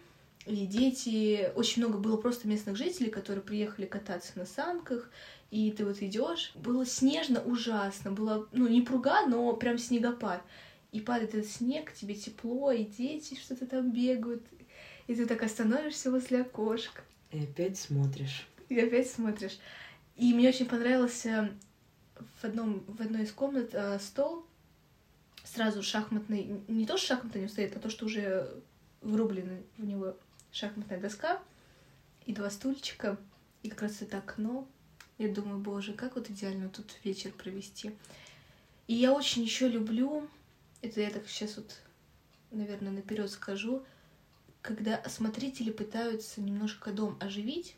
и дети, очень много было просто местных жителей, которые приехали кататься на санках, и ты вот идешь, было снежно ужасно, было, ну, не пруга, но прям снегопад. И падает этот снег, тебе тепло, и дети что-то там бегают, и ты так остановишься возле окошка. И опять смотришь. И опять смотришь. И мне очень понравился в, одном, в одной из комнат э, стол, сразу шахматный, не то, что шахматный не стоит, а то, что уже врублены в него шахматная доска и два стульчика, и как раз это окно. Я думаю, боже, как вот идеально тут вечер провести. И я очень еще люблю, это я так сейчас вот, наверное, наперед скажу, когда смотрители пытаются немножко дом оживить,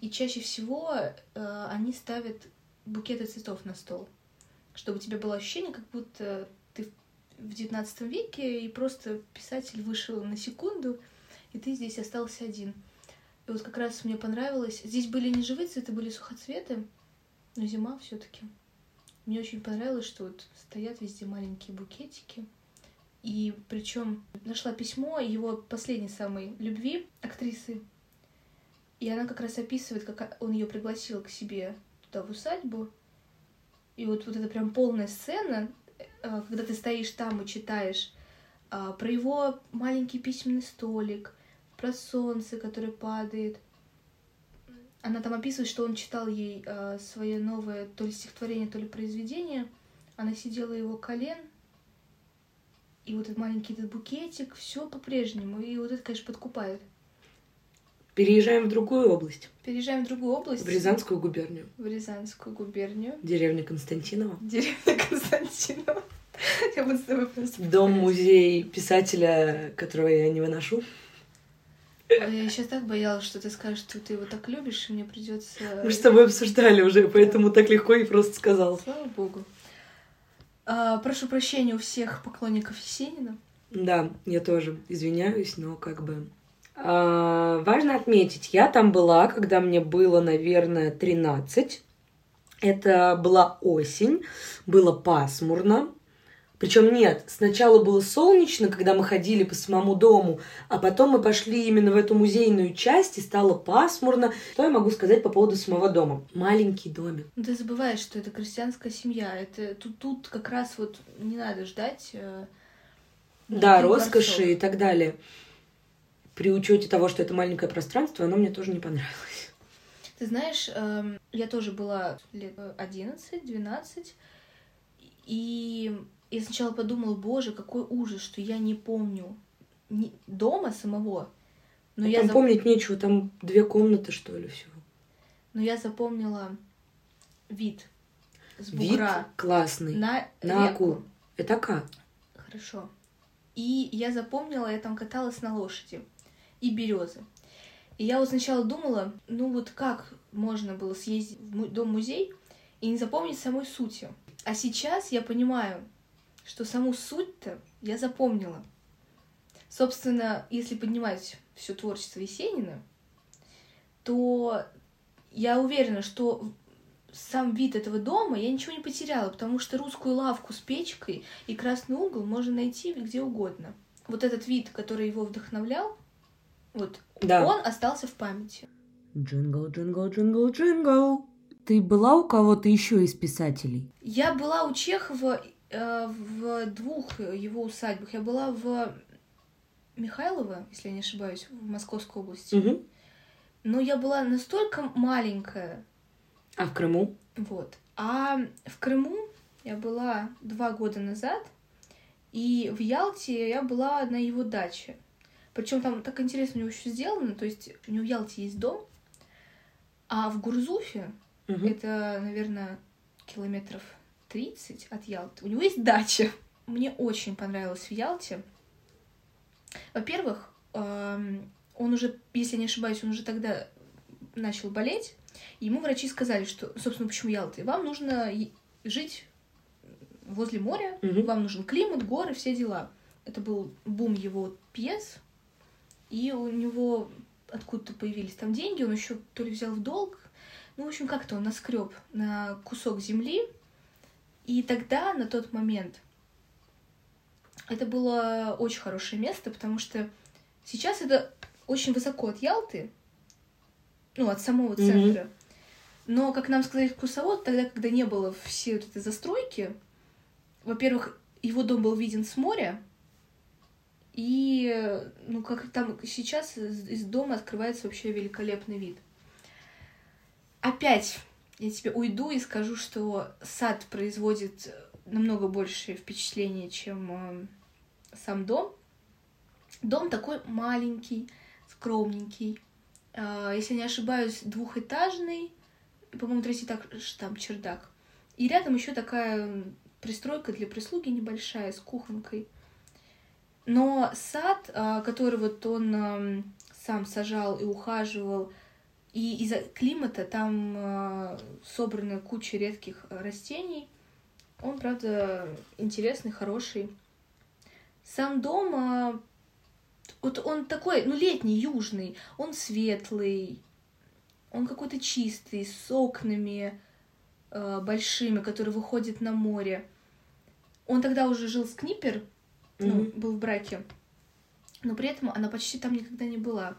и чаще всего э, они ставят букеты цветов на стол, чтобы у тебя было ощущение, как будто ты в XIX веке, и просто писатель вышел на секунду, и ты здесь остался один. И вот как раз мне понравилось. Здесь были не живые цветы, были сухоцветы, но зима все таки Мне очень понравилось, что вот стоят везде маленькие букетики. И причем нашла письмо его последней самой любви, актрисы и она как раз описывает, как он ее пригласил к себе туда в усадьбу. И вот, вот это прям полная сцена, э, когда ты стоишь там и читаешь а, про его маленький письменный столик, про солнце, которое падает. Она там описывает, что он читал ей а, свое новое то ли стихотворение, то ли произведение. Она сидела его колен, и вот этот маленький этот букетик, все по-прежнему. И вот это, конечно, подкупает. Переезжаем в другую область. Переезжаем в другую область. В Рязанскую губернию. В Рязанскую губернию. Деревня Константинова. Деревня Константинова. Я буду с тобой просто... Дом-музей писателя, которого я не выношу. Я сейчас так боялась, что ты скажешь, что ты его так любишь, и мне придется. Мы с тобой обсуждали уже, поэтому так легко и просто сказал. Слава богу. А, прошу прощения у всех поклонников Есенина. Да, я тоже извиняюсь, но как бы а, важно отметить, я там была, когда мне было, наверное, 13. Это была осень, было пасмурно. Причем нет, сначала было солнечно, когда мы ходили по самому дому, а потом мы пошли именно в эту музейную часть, и стало пасмурно. Что я могу сказать по поводу самого дома? Маленький домик. Ну, ты забываешь, что это крестьянская семья. Это тут, тут как раз вот не надо ждать. Э, да, роскоши и так далее при учете того, что это маленькое пространство, оно мне тоже не понравилось. Ты знаешь, эм, я тоже была лет 11-12, и я сначала подумала, боже, какой ужас, что я не помню дома самого, Но А я, там зап- помнить нечего, там две комнаты, что ли, всего. но я запомнила вид с Вид бугра классный. на, На реку. аку. Это ака. Хорошо. И я запомнила, я там каталась на лошади. И березы. И я вот сначала думала, ну вот как можно было съездить в му- дом-музей и не запомнить самой сути. А сейчас я понимаю, что саму суть-то я запомнила. Собственно, если поднимать все творчество Есенина, то я уверена, что сам вид этого дома я ничего не потеряла, потому что русскую лавку с печкой и красный угол можно найти где угодно. Вот этот вид, который его вдохновлял, вот Да. он остался в памяти. Джингл, джингл, джингл, джингл. Ты была у кого-то еще из писателей? Я была у Чехова в двух его усадьбах. Я была в Михайлово, если я не ошибаюсь, в Московской области. Мгм. Но я была настолько маленькая, А в Крыму? Вот. А в Крыму я была два года назад, и в Ялте я была на его даче. Причем там так интересно у него еще сделано, то есть у него в Ялте есть дом, а в Гурзуфе, Мгм. это, наверное, километров 30 от Ялты, у него есть дача. Мне очень понравилось в Ялте. Во-первых, эм, он уже, если не ошибаюсь, он уже тогда начал болеть, ему врачи сказали, что, собственно, почему Ялта? Вам нужно жить возле моря, Мгм. вам нужен климат, горы, все дела. Это был бум его пьес, и у него откуда-то появились там деньги, он еще то ли взял в долг, ну, в общем, как-то он наскреб на кусок земли, и тогда, на тот момент, это было очень хорошее место, потому что сейчас это очень высоко от Ялты, ну, от самого центра. Но, как нам сказали экскурсовод, тогда, когда не было всей вот этой застройки, во-первых, его дом был виден с моря, и, ну, как там сейчас из дома открывается вообще великолепный вид. Опять я тебе уйду и скажу, что сад производит намного большее впечатление, чем э, сам дом. Дом такой маленький, скромненький. Э, если не ошибаюсь, двухэтажный, по-моему, третий этаж там чердак. И рядом еще такая пристройка для прислуги небольшая с кухонкой. Но сад, а, который вот он ам, сам сажал и ухаживал, и из-за климата там а, собрана куча редких а, растений, он, правда, интересный, хороший. Сам дом, а, вот он такой, ну, летний, южный, он светлый, он какой-то чистый, с окнами э, большими, которые выходят на море. Он тогда уже жил с Книпер, ну, Мгм. был в браке, но при этом она почти там никогда не была.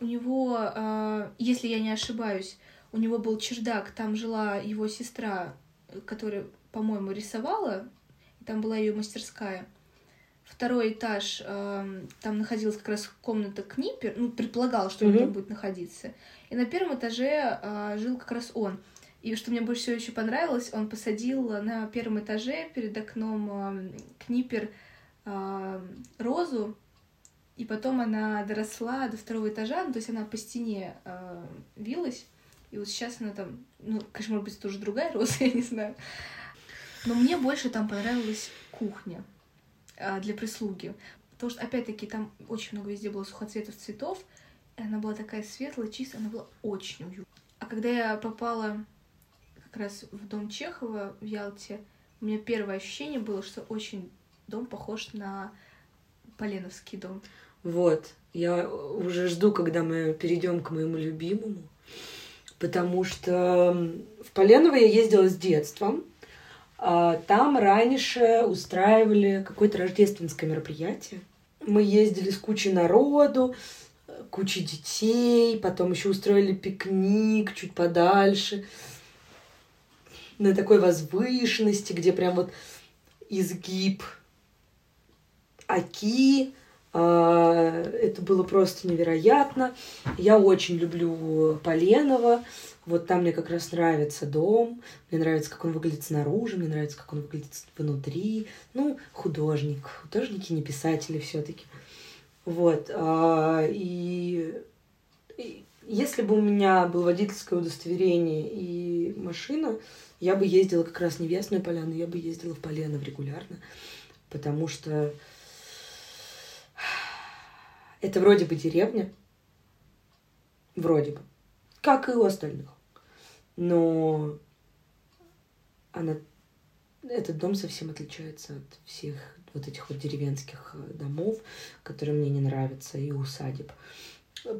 У него, э, если я не ошибаюсь, у него был чердак, там жила его сестра, э, которая, по-моему, рисовала, и там была ее мастерская. Второй этаж, эм, там находилась как раз комната Книпер, ну, предполагал, что он Мгм. там будет находиться. И на первом этаже э, жил как раз он. И что мне больше всего еще понравилось, он посадил на первом этаже перед окном эм, Книпер эм, розу, и потом она доросла до второго этажа, ну, то есть она по стене э, вилась, и вот сейчас она там, ну, конечно, может быть, это уже другая роза, я не знаю. Но мне больше там понравилась кухня а, для прислуги. Потому что, опять-таки, там очень много везде было сухоцветов цветов, и она была такая светлая, чистая, она была очень уютная. А когда я попала как раз в дом Чехова в Ялте, у меня первое ощущение было, что очень дом похож на Поленовский дом. Вот. Я уже жду, когда мы перейдем к моему любимому. Потому что в Поленово я ездила с детства. Там раньше устраивали какое-то рождественское мероприятие. Мы ездили с кучей народу, кучей детей, потом еще устроили пикник чуть подальше, на такой возвышенности, где прям вот изгиб Оки. А, Это было просто невероятно. Я очень люблю Поленова. Вот там мне как раз нравится дом. Мне нравится, как он выглядит снаружи, мне нравится, как он выглядит внутри. Ну, художник. Художники не писатели все-таки. Вот. а, И если бы у меня было водительское удостоверение и машина, я бы ездила как раз не в Ясную Поляну, я бы ездила в Поленов регулярно, потому что это вроде бы деревня, вроде бы, как и у остальных, но она, этот дом совсем отличается от всех вот этих вот деревенских э, домов, которые мне не нравятся, и усадеб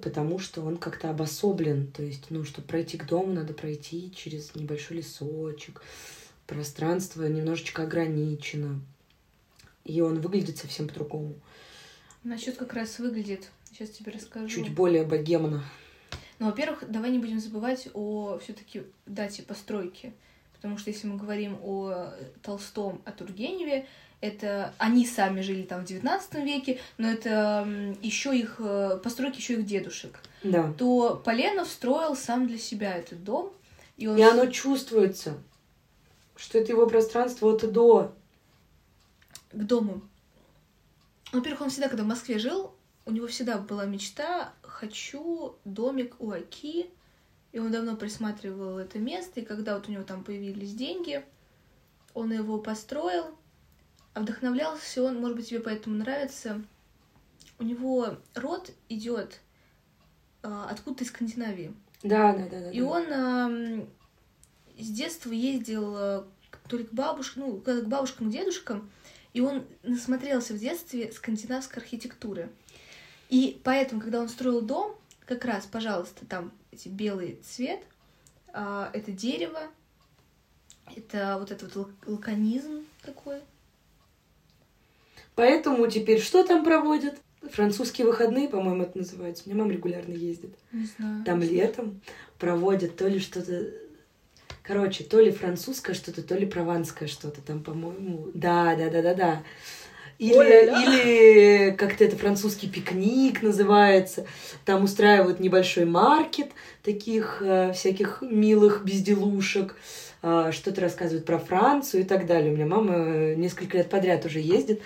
потому что он как-то обособлен. То есть, ну, чтобы пройти к дому, надо пройти через небольшой лесочек. Пространство немножечко ограничено. И он выглядит совсем по-другому. Насчет как раз выглядит. Сейчас тебе расскажу. Чуть более богемно. Ну, во-первых, давай не будем забывать о все-таки дате постройки. Потому что если мы говорим о Толстом, о Тургеневе, это они сами жили там в 19 веке, но это еще их э, постройки еще их дедушек. Да. То Поленов строил сам для себя этот дом. И, он... и оно чувствуется, что это его пространство от и до. К дому. Во-первых, он всегда, когда в Москве жил, у него всегда была мечта «хочу домик у Аки», и он давно присматривал это место, и когда вот у него там появились деньги, он его построил, а вдохновлялся он, может быть, тебе поэтому нравится. У него род идет а, откуда-то из Скандинавии. Да, да, да, да. И он а, с детства ездил а, то ли к бабушкам, ну, к бабушкам, к дедушкам, и он насмотрелся в детстве скандинавской архитектуры. И поэтому, когда он строил дом, как раз, пожалуйста, там эти белый цвет, а, это дерево, это вот этот вот лаконизм такой, Поэтому теперь что там проводят? Французские выходные, по-моему, это называется. У меня мама регулярно ездит. Не знаю. Там летом проводят то ли что-то... Короче, то ли французское что-то, то ли прованское что-то там, по-моему. Да, да, да, да, да. Или, или как-то это французский пикник называется. Там устраивают небольшой маркет таких э, всяких милых безделушек. Э, что-то рассказывают про Францию и так далее. У меня мама несколько лет подряд уже ездит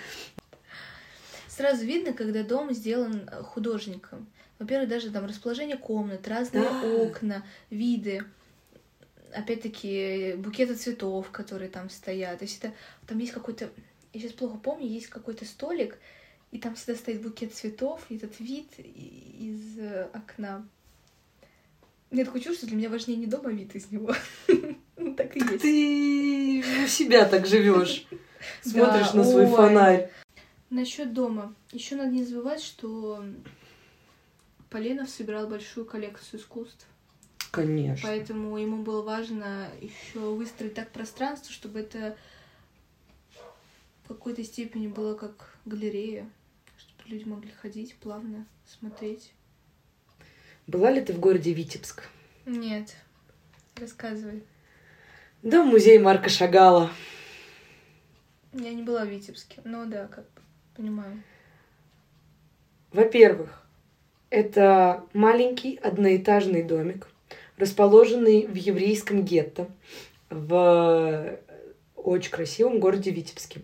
сразу видно, когда дом сделан э, художником. Во-первых, даже там расположение комнат, разные да. окна, виды. Опять-таки, букеты цветов, которые там стоят. То есть это там есть какой-то. Я сейчас плохо помню, есть какой-то столик, и там всегда стоит букет цветов, и этот вид из э, окна. Мне такое чувство, что для меня важнее не дом, а вид из него. Так и есть. Ты у себя так живешь. Смотришь на свой фонарь. Насчет дома. Еще надо не забывать, что Поленов собирал большую коллекцию искусств. Конечно. Поэтому ему было важно еще выстроить так пространство, чтобы это в какой-то степени было как галерея, чтобы люди могли ходить плавно, смотреть. Была ли ты в городе Витебск? Нет. Рассказывай. Да, музей Марка Шагала. Я не была в Витебске, но да, как бы. Понимаю. Во-первых, это маленький одноэтажный домик, расположенный в еврейском гетто в очень красивом городе Витебске.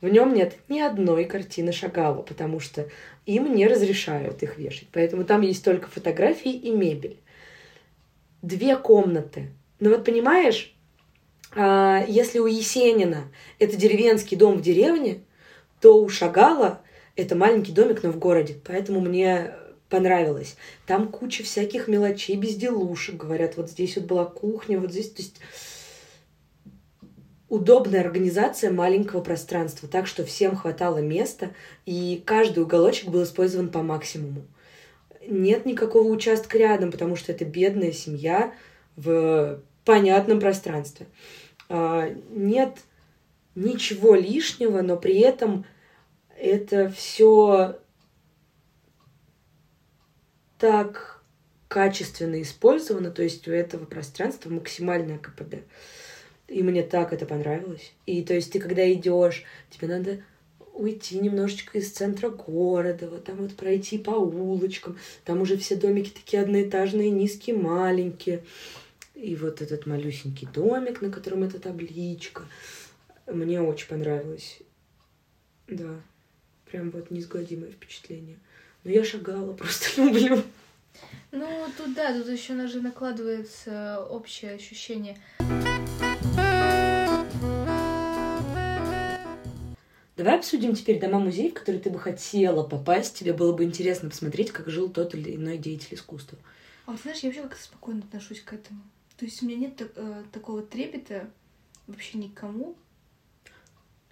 В нем нет ни одной картины Шагала, потому что им не разрешают их вешать. Поэтому там есть только фотографии и мебель. Две комнаты. Ну вот понимаешь, а, если у Есенина это деревенский дом в деревне, то у Шагала это маленький домик, но в городе. Поэтому мне понравилось. Там куча всяких мелочей, безделушек. Говорят, вот здесь вот была кухня, вот здесь. То есть удобная организация маленького пространства, так что всем хватало места, и каждый уголочек был использован по максимуму. Нет никакого участка рядом, потому что это бедная семья в понятном пространстве. А, нет ничего лишнего, но при этом это все так качественно использовано, то есть у этого пространства максимальное КПД. И мне так это понравилось. И то есть ты когда идешь, тебе надо уйти немножечко из центра города, вот там вот пройти по улочкам. Там уже все домики такие одноэтажные, низкие, маленькие. И вот этот малюсенький домик, на котором эта табличка. Мне очень понравилось. Да прям вот неизгладимое впечатление. Ну, я шагала, просто люблю. Ну, тут да, тут еще даже накладывается общее ощущение. Давай обсудим теперь дома-музей, в которые ты бы хотела попасть. Тебе было бы интересно посмотреть, как жил тот или иной деятель искусства. А вот знаешь, я вообще как-то спокойно отношусь к этому. То есть у меня нет э, такого трепета вообще никому,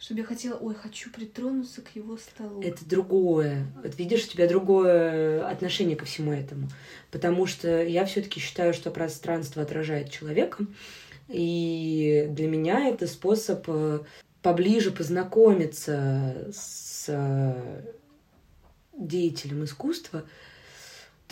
чтобы я хотела, ой, хочу притронуться к его столу. Это другое. Вот видишь, у тебя другое отношение ко всему этому. Потому что я все-таки считаю, что пространство отражает человека. И для меня это способ э, поближе познакомиться с э, деятелем искусства,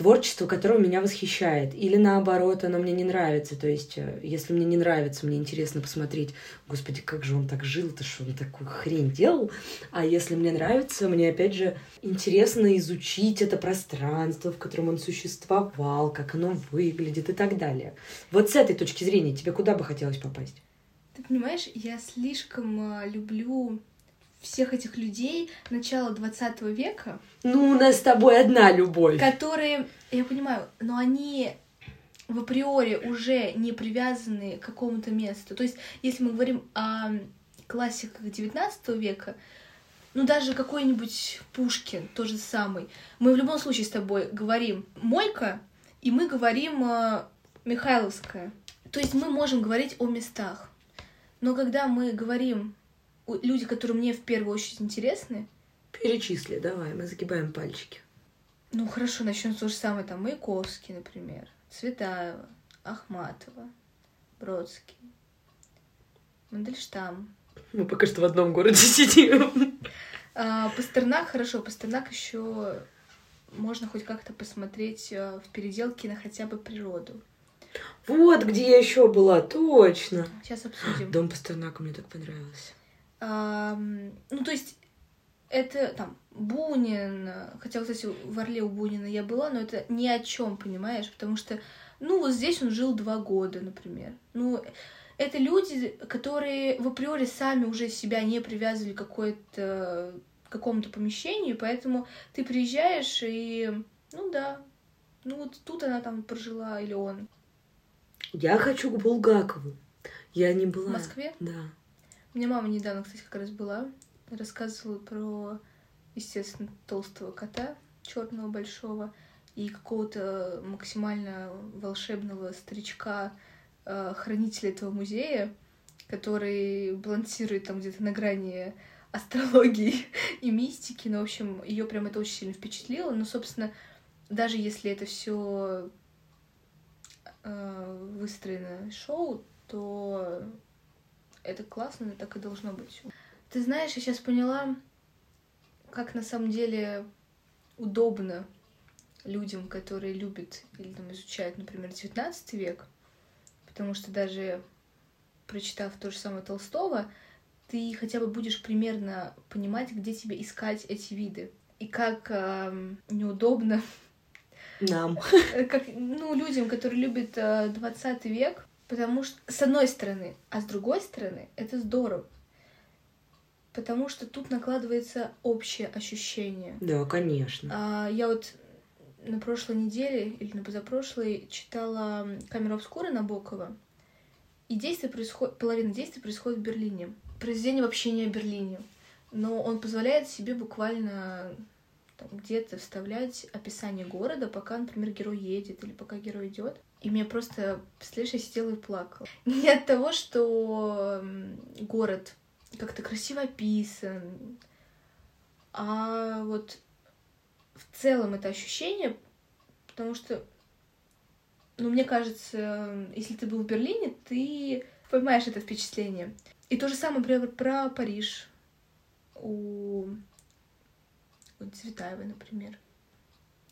творчество которого меня восхищает. Или наоборот, оно мне не нравится. То есть, э, если мне не нравится, мне интересно посмотреть, господи, как же он так жил-то, что он такую хрень делал. А если мне нравится, мне опять же интересно изучить это пространство, в котором он существовал, как оно выглядит и так далее. Вот с этой точки зрения тебе куда бы хотелось попасть? Ты понимаешь, я слишком э, люблю всех этих людей начала 20 века. Ну, у нас с тобой одна любовь. Которые, я понимаю, но они в априори уже не привязаны к какому-то месту. То есть, если мы говорим о классиках 19 века, ну даже какой-нибудь Пушкин, тот же самый, мы в любом случае с тобой говорим Мойка, и мы говорим э, Михайловская. То есть мы можем говорить о местах. Но когда мы говорим люди, которые мне в первую очередь интересны... Перечисли, давай, мы загибаем пальчики. Ну хорошо, начнем с того же самого, там, Маяковский, например, Цветаева, Ахматова, Бродский, Мандельштам. Мы пока что в одном городе сидим. А, Пастернак, хорошо, Пастернак еще можно хоть как-то посмотреть э, в переделке на хотя бы природу. Вот где я еще была, точно. Сейчас обсудим. Дом Пастернака мне так понравился. Ну, то есть, это там Бунин, хотя, кстати, в Орле у Бунина я была, но это ни о чем, понимаешь, потому что, ну, вот здесь он жил два года, например. Ну, это люди, которые в априори сами уже себя не привязывали к какой-то какому-то помещению, поэтому ты приезжаешь и, ну да, ну вот тут она там прожила, или он. Я хочу к Булгакову. Я не была. В Москве? Да. У меня мама недавно, кстати, как раз была, рассказывала про, естественно, толстого кота, черного большого, и какого-то максимально волшебного старичка, э, хранителя этого музея, который балансирует там где-то на грани астрологии и мистики. Ну, в общем, ее прям это очень сильно впечатлило. Но, собственно, даже если это все э, выстроено шоу, то это классно, так и должно быть. Ты знаешь, я сейчас поняла, как на самом деле удобно людям, которые любят или там изучают, например, 19 век, потому что даже прочитав то же самое Толстого, ты хотя бы будешь примерно понимать, где тебе искать эти виды. И как э, неудобно нам. Как, ну, людям, которые любят э, 20 век, Потому что, с одной стороны, а с другой стороны, это здорово. Потому что тут накладывается общее ощущение. Да, конечно. А, я вот на прошлой неделе или на позапрошлой читала «Камеру обскуры» Набокова. И действие происходит, половина действия происходит в Берлине. Произведение вообще не о Берлине. Но он позволяет себе буквально там, где-то вставлять описание города, пока, например, герой едет или пока герой идет. И мне просто, представляешь, я сидела и плакала. Не от того, что город как-то красиво описан, а вот в целом это ощущение, потому что, ну, мне кажется, если ты был в Берлине, ты поймаешь это впечатление. И то же самое, например, про Париж у, у Цветаевой, например.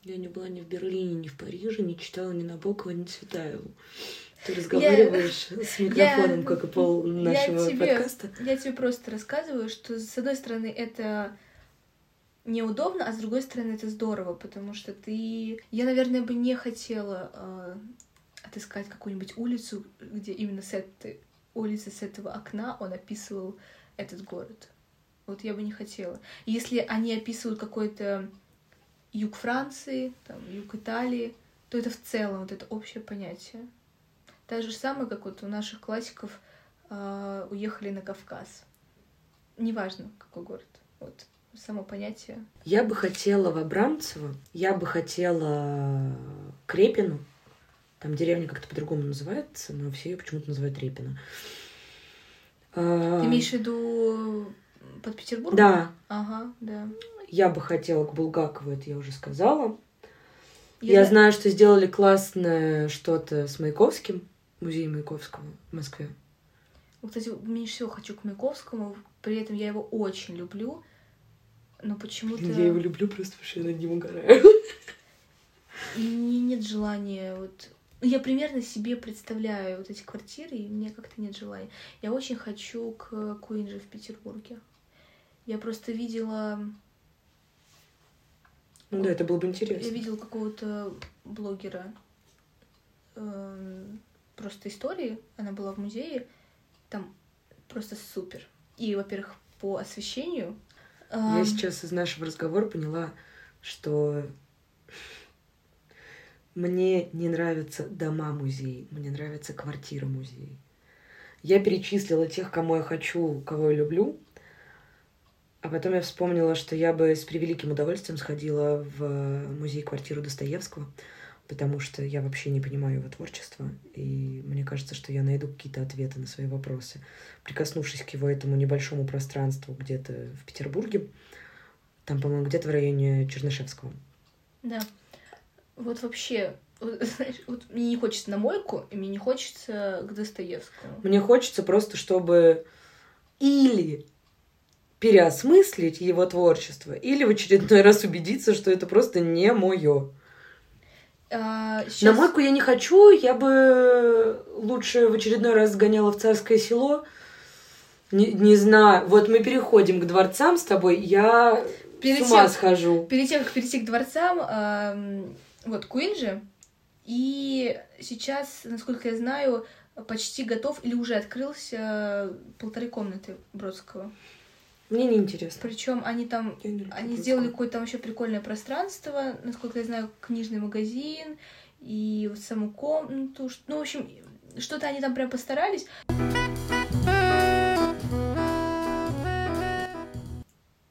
Я не была ни в Берлине, ни в Париже, не читала ни Набокова, ни Цветаеву. Ты разговариваешь я, с микрофоном, я, как и пол нашего я тебе, подкаста. Я тебе просто рассказываю, что с одной стороны это неудобно, а с другой стороны это здорово, потому что ты... Я, наверное, бы не хотела э, отыскать какую-нибудь улицу, где именно с этой улицы, с этого окна он описывал этот город. Вот я бы не хотела. Если они описывают какой-то юг Франции, там, юг Италии, то это в целом вот это общее понятие. Так же самое, как вот у наших классиков э, уехали на Кавказ. Неважно, какой город. Вот само понятие. Я бы хотела в Абрамцево, я бы хотела Крепину. Там деревня как-то по-другому называется, но все ее почему-то называют Репина. Ты имеешь в виду под Петербургом? Да. Ага, да. Я бы хотела к Булгакову, это я уже сказала. Я Я, зна- знаю, что сделали классное что-то с Маяковским, музей Маяковского в Москве. Вот, Кстати, меньше всего хочу к Маяковскому, при этом я его очень люблю, но почему-то Я его люблю просто, я над ним угораю. не, нет желания вот... ну, Я примерно себе представляю вот эти квартиры, и мне как-то нет желания. Я очень хочу к Куинджи в Петербурге. Я просто видела... Ну да, это было бы Я интересно. видела какого-то блогера эм, просто истории. Она была в музее. Там просто супер. И, во-первых, по освещению. Я эм, сейчас из нашего разговора поняла, что мне не нравятся дома музей, мне нравятся квартиры музей. Я перечислила тех, кому я хочу, кого я люблю, а потом я вспомнила, что я бы с превеликим удовольствием сходила в музей-квартиру Достоевского, потому что я вообще не понимаю его творчества, и мне кажется, что я найду какие-то ответы на свои вопросы, прикоснувшись к его этому небольшому пространству где-то в Петербурге, там, по-моему, где-то в районе Чернышевского. Да. Вот вообще, вот, знаешь, вот мне не хочется на мойку, и мне не хочется к Достоевскому. Мне хочется просто, чтобы или переосмыслить его творчество, или в очередной раз убедиться, что это просто не мое. А, На щас- мойку я не хочу, я бы лучше в очередной раз сгоняла в царское село. Не, не знаю, вот мы переходим к дворцам с тобой, я Перед с ума тем- схожу. Перед тем, как перейти к дворцам, ам, вот Куинджи, и сейчас, насколько я знаю, почти готов или уже открылся полторы комнаты Бродского. Мне не интересно. Причем они там Они сделали какое-то там вообще прикольное пространство, насколько я знаю, книжный магазин и вот саму комнату. Ну, в общем, что-то они там прям постарались.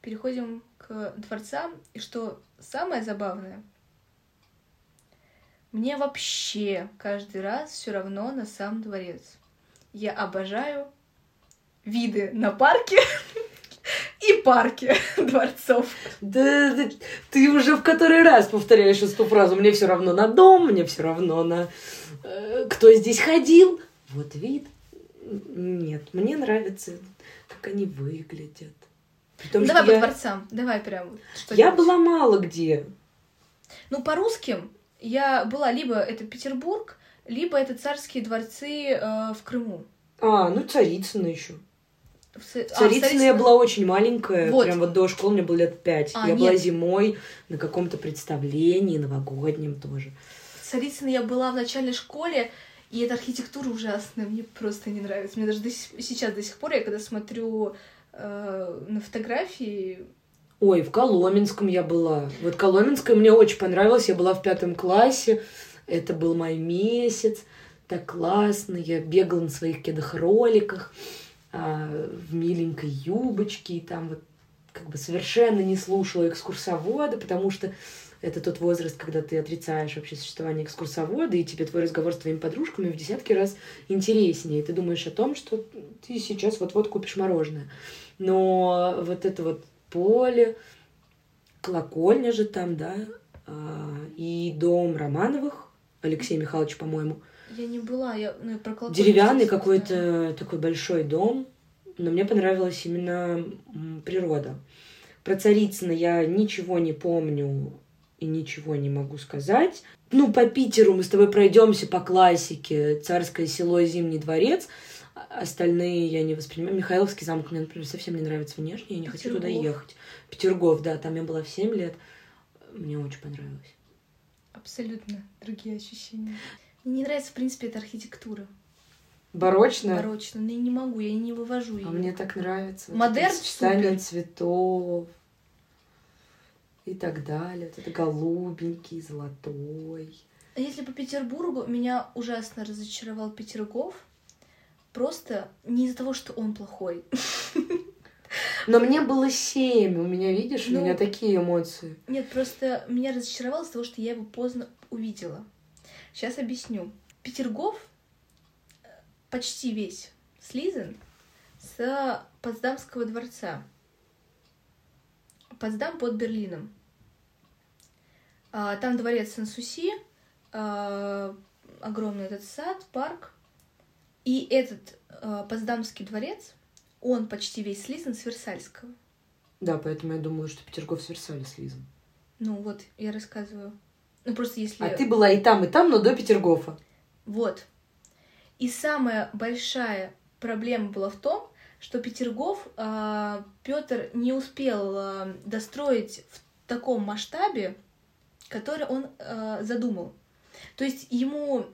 Переходим к дворцам. И что самое забавное, мне вообще каждый раз все равно на сам дворец. Я обожаю виды на парки и парки дворцов. Да, да, ты уже в который раз повторяешь эту фразу. Мне все равно на дом, мне все равно на э, кто здесь ходил. Вот вид. Нет, мне нравится, как они выглядят. Том, Ну, давай по я, дворцам, давай прям я была мало где. Ну, по русским я была либо это Петербург, либо это царские дворцы э, в Крыму. А, ну Царицына еще. В Ца- а, Царицына я была очень маленькая, Вот. прям вот до школы мне было лет пять. А, я была нет. зимой на каком-то представлении новогоднем тоже. В Царицыно я была в начальной школе, и эта архитектура ужасная, мне просто не нравится. Мне даже до сих- сейчас до сих пор, я когда смотрю э, на фотографии, Ой, в Коломенском я была. Вот Коломенское мне очень понравилось. Я была в пятом классе. Это был май месяц. Так классно. Я бегала на своих кедах-роликах в миленькой юбочке. И там вот как бы совершенно не слушала экскурсовода, потому что это тот возраст, когда ты отрицаешь вообще существование экскурсовода, и тебе твой разговор с твоими подружками в десятки раз интереснее. Ты думаешь о том, что ты сейчас вот-вот купишь мороженое. Но вот это вот поле, колокольня же там, да, а, и дом Романовых, Алексей Михайлович, по-моему, я не была, я, ну, про деревянный какой-то такой большой дом, но мне понравилась именно природа. Про Царицына я ничего не помню и ничего не могу сказать. Ну, по Питеру мы с тобой пройдемся по классике. Царское село, Зимний дворец. А- Остальные я не воспринимаю. Михайловский замок мне, например, совсем не нравится внешне. Я не хочу туда Петергоф. ехать. Петергоф, да, там я была в 7 лет. Мне очень понравилось. Абсолютно другие ощущения. Мне не нравится, в принципе, эта архитектура. Барочно? Барочно. Но я не могу, я не вывожу ее. А мне так нравится. вот Модерн это сочетание супер. цветов. и так далее. Вот это голубенький, золотой. А если по Петербургу, меня ужасно разочаровал Петергоф. Просто не из-за того, что он плохой. Но мне было семь, у меня, видишь, у Ну, меня такие эмоции. Нет, просто меня разочаровало из-за того, что я его поздно увидела. Сейчас объясню. Петергоф э, почти весь слизан с Потсдамского дворца. Потсдам под Берлином. А, Там дворец Сан-Суси, а, огромный этот сад, парк. И этот а, Потсдамский дворец, он почти весь слизан с Версальского. Да, поэтому я думаю, что Петергоф с Версаля слизан. Ну вот, я рассказываю. Ну просто если... А ты была и там, и там, но до Петергофа. Вот. И самая большая проблема была в том, что Петергоф Петр не успел а, достроить в таком масштабе, который он а, задумал. То есть ему,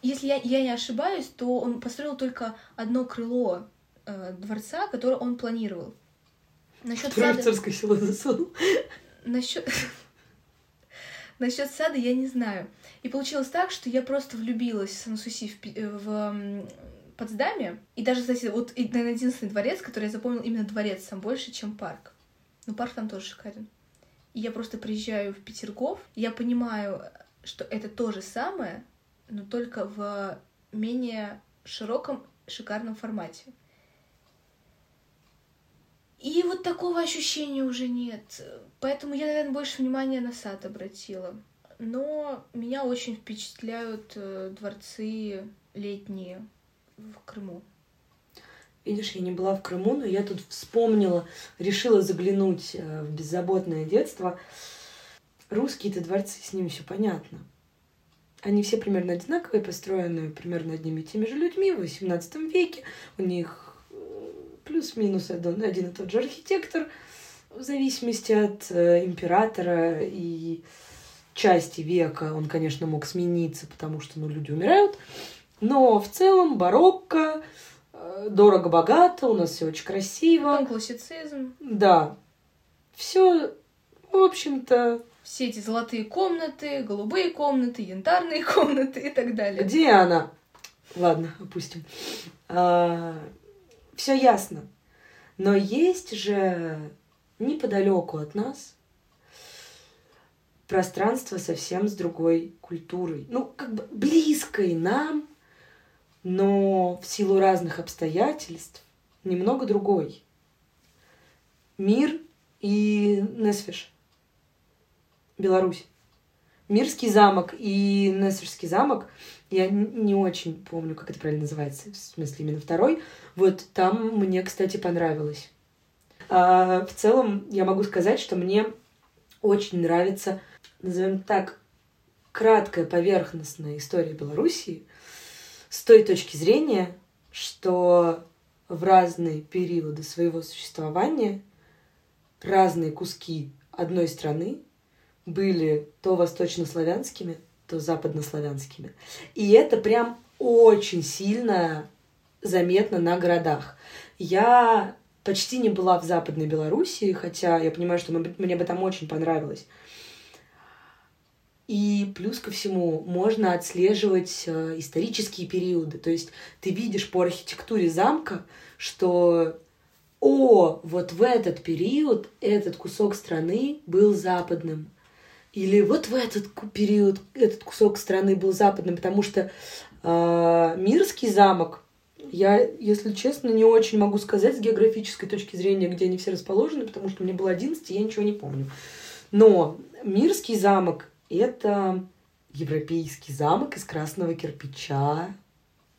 если я, я не ошибаюсь, то он построил только одно крыло а, дворца, которое он планировал. Насчет сада... царское село засунул. Насчет... Насчет сада я не знаю. И получилось так, что я просто влюбилась в Сан-Суси в, в Потсдаме. И даже, кстати, вот, наверное, единственный дворец, который я запомнил именно дворец сам больше, чем парк. Но парк там тоже шикарен. И я просто приезжаю в Петергоф, и я понимаю, что это то же самое, но только в менее широком, шикарном формате. И вот такого ощущения уже нет. Поэтому я, наверное, больше внимания на сад обратила. Но меня очень впечатляют э, дворцы летние в Крыму. Видишь, я не была в Крыму, но я тут вспомнила, решила заглянуть э, в беззаботное детство. Русские-то дворцы, с ними все понятно. Они все примерно одинаковые, построены примерно одними и теми же людьми в XVIII веке. У них плюс-минус один, и тот же архитектор, в зависимости от э, императора и части века. Он, конечно, мог смениться, потому что ну, люди умирают. Но в целом барокко, э, дорого-богато, у нас все очень красиво. Потом классицизм. Да. Все, в общем-то, Все эти золотые комнаты, голубые комнаты, янтарные комнаты и так далее. где она? Ладно, опустим. Все ясно. Но есть же неподалеку от нас пространство совсем с другой культурой. Ну, как бы близкой нам, но в силу разных обстоятельств немного другой. Мир и Несвиш. Беларусь. Мирский замок и Несвежский замок, я не очень помню, как это правильно называется, в смысле именно второй, вот там мне, кстати, понравилось. А, в целом я могу сказать, что мне очень нравится, назовем так, краткая поверхностная история Белоруссии с той точки зрения, что в разные периоды своего существования разные куски одной страны были то восточнославянскими, то западнославянскими. И это прям очень сильно заметно на городах. Я почти не была в Западной Белоруссии, хотя я понимаю, что мне бы там очень понравилось. И плюс ко всему можно отслеживать э, исторические периоды. То есть ты видишь по архитектуре замка, что о, вот в этот период этот кусок страны был западным. Или вот в этот период этот кусок страны был западным, потому что э, Мирский замок, я, если честно, не очень могу сказать с географической точки зрения, где они все расположены, потому что мне было 11, и я ничего не помню. Но Мирский замок — это европейский замок из красного кирпича,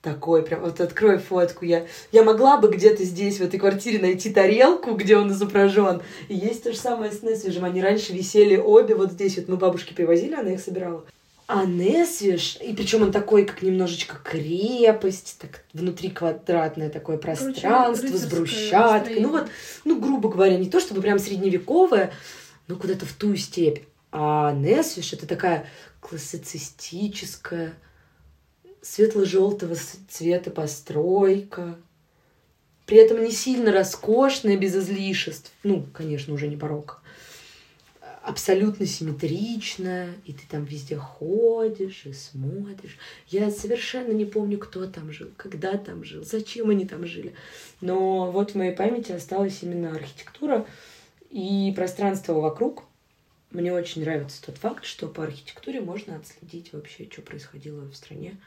такой прям, вот открой фотку, я, я могла бы где-то здесь, в этой квартире, найти тарелку, где он изображен. И есть то же самое с Несвижем. Они раньше висели обе вот здесь, вот мы бабушке привозили, она их собирала. А Несвиж, и причем он такой, как немножечко крепость, так внутри квадратное такое пространство с рыцарское брусчаткой. Ну настроение. вот, ну, грубо говоря, не то чтобы прям средневековое, но куда-то в ту степь. А Несвиш это такая классицистическая, светло-желтого цвета постройка. При этом не сильно роскошная, без излишеств. Ну, конечно, уже не барокко. абсолютно симметричная, и ты там везде ходишь и смотришь. Я совершенно не помню, кто там жил, когда там жил, зачем они там жили. Но вот в моей памяти осталась именно архитектура и пространство вокруг. Мне очень нравится тот факт, что по архитектуре можно отследить вообще, что происходило в стране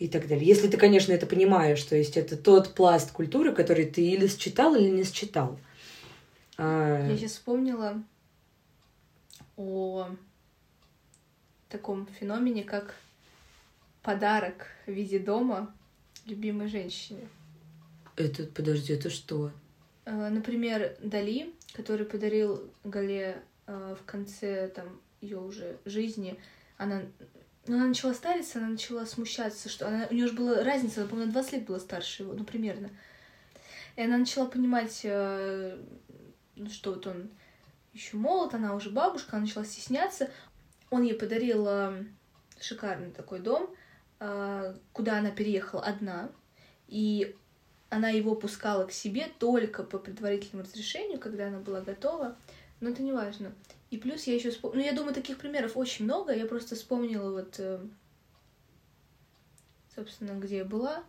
и так далее. Если ты, конечно, это понимаешь, то есть это тот пласт культуры, который ты или считал, или не считал. А... Я сейчас вспомнила о таком феномене, как подарок в виде дома любимой женщине. Это, подожди, это что? А, например, Дали, который подарил Гале а, в конце там ее уже жизни, она но она начала стариться, она начала смущаться, что она, у нее уже была разница, она, по-моему, на 20 лет была старше его, ну, примерно. И она начала понимать, э, ну, что вот он еще молод, она уже бабушка, она начала стесняться. Он ей подарил э, шикарный такой дом, э, куда она переехала одна, и она его пускала к себе только по предварительному разрешению, когда она была готова, но это не важно. И плюс я еще вспомнила, ну я думаю, таких примеров очень много, я просто вспомнила вот, э, собственно, где я была,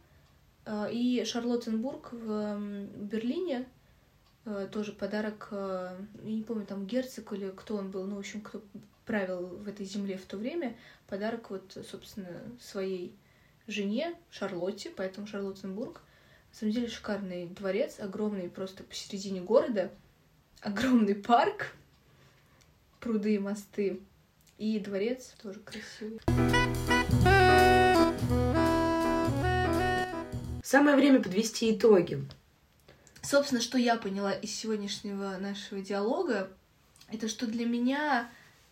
э, и Шарлоттенбург в Берлине, э, тоже подарок, я не помню, там герцог или кто он был, ну, в общем, кто правил в этой земле в то время, подарок вот, собственно, своей жене Шарлотте, поэтому Шарлоттенбург. На самом деле шикарный дворец, огромный просто посередине города, огромный парк, пруды и мосты. И дворец тоже красивый. Самое время подвести итоги. Собственно, что я поняла из сегодняшнего нашего диалога, это что для меня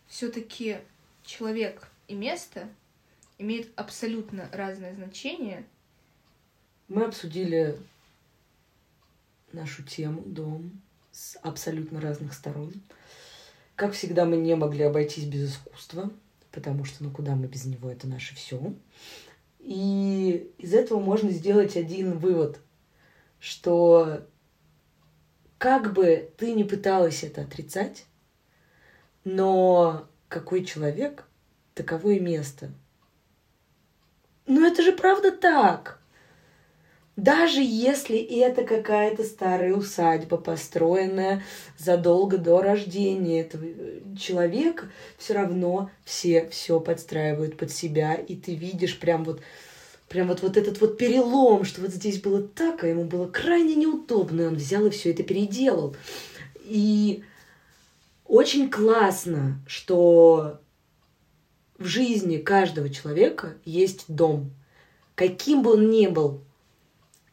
все-таки человек и место имеют абсолютно разное значение. Мы обсудили нашу тему дом с абсолютно разных сторон. Как всегда, мы не могли обойтись без искусства, потому что ну куда мы без него, это наше все. И из этого можно сделать один вывод, что как бы ты ни пыталась это отрицать, но какой человек, таково и место. Ну это же правда так. Даже если это какая-то старая усадьба, построенная задолго до рождения этого э, человека, все равно все все подстраивают под себя, и ты видишь прям вот прям вот, вот этот вот перелом, что вот здесь было так, а ему было крайне неудобно, и он взял и все это переделал. И очень классно, что в жизни каждого человека есть дом. Каким бы он ни был,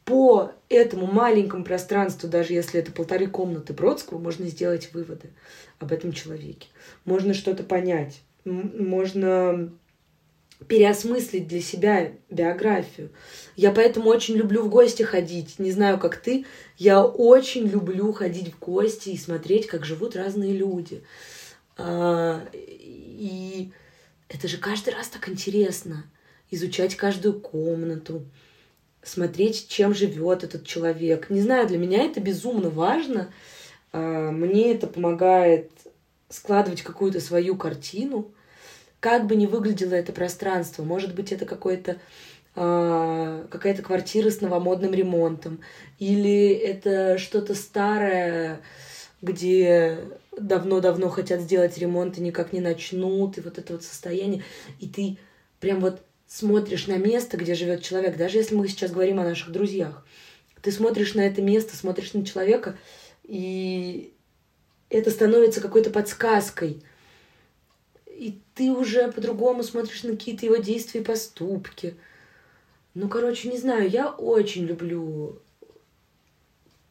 по этому маленькому пространству, даже если это полторы комнаты Бродского, можно сделать выводы об этом человеке. Можно что-то понять. Можно переосмыслить для себя биографию. Я поэтому очень люблю в гости ходить. Не знаю, как ты, я очень люблю ходить в гости и смотреть, как живут разные люди. А, и это же каждый раз так интересно. Изучать каждую комнату, смотреть, чем живет этот человек. Не знаю, для меня это безумно важно. А, мне это помогает складывать какую-то свою картину, как бы ни выглядело это пространство. Может быть, это какое-то а, какая-то квартира с новомодным ремонтом, или это что-то старое, где давно-давно хотят сделать ремонт и никак не начнут, и вот это вот состояние, и ты прям вот смотришь на место, где живет человек, даже если мы сейчас говорим о наших друзьях, ты смотришь на это место, смотришь на человека, и это становится какой-то подсказкой. И ты уже по-другому смотришь на какие-то его действия и поступки. Ну, короче, не знаю, я очень люблю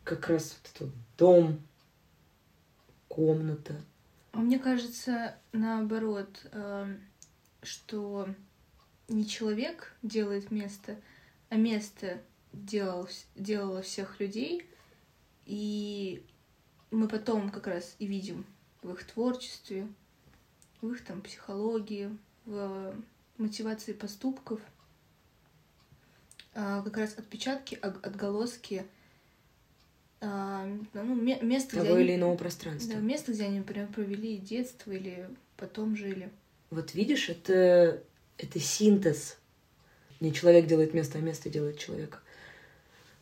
как раз вот этот дом, комната. А мне кажется, наоборот, эм, что не человек делает место, а место делал, делало всех людей, и мы потом как раз и видим в их творчестве, в их там психологии, в мотивации поступков а, как раз отпечатки, отголоски а, ну, ме- место, того где или они, иного пространства. да, место, где они, например, провели детство или потом жили. Вот видишь, это, это синтез. Не человек делает место, а место делает человека.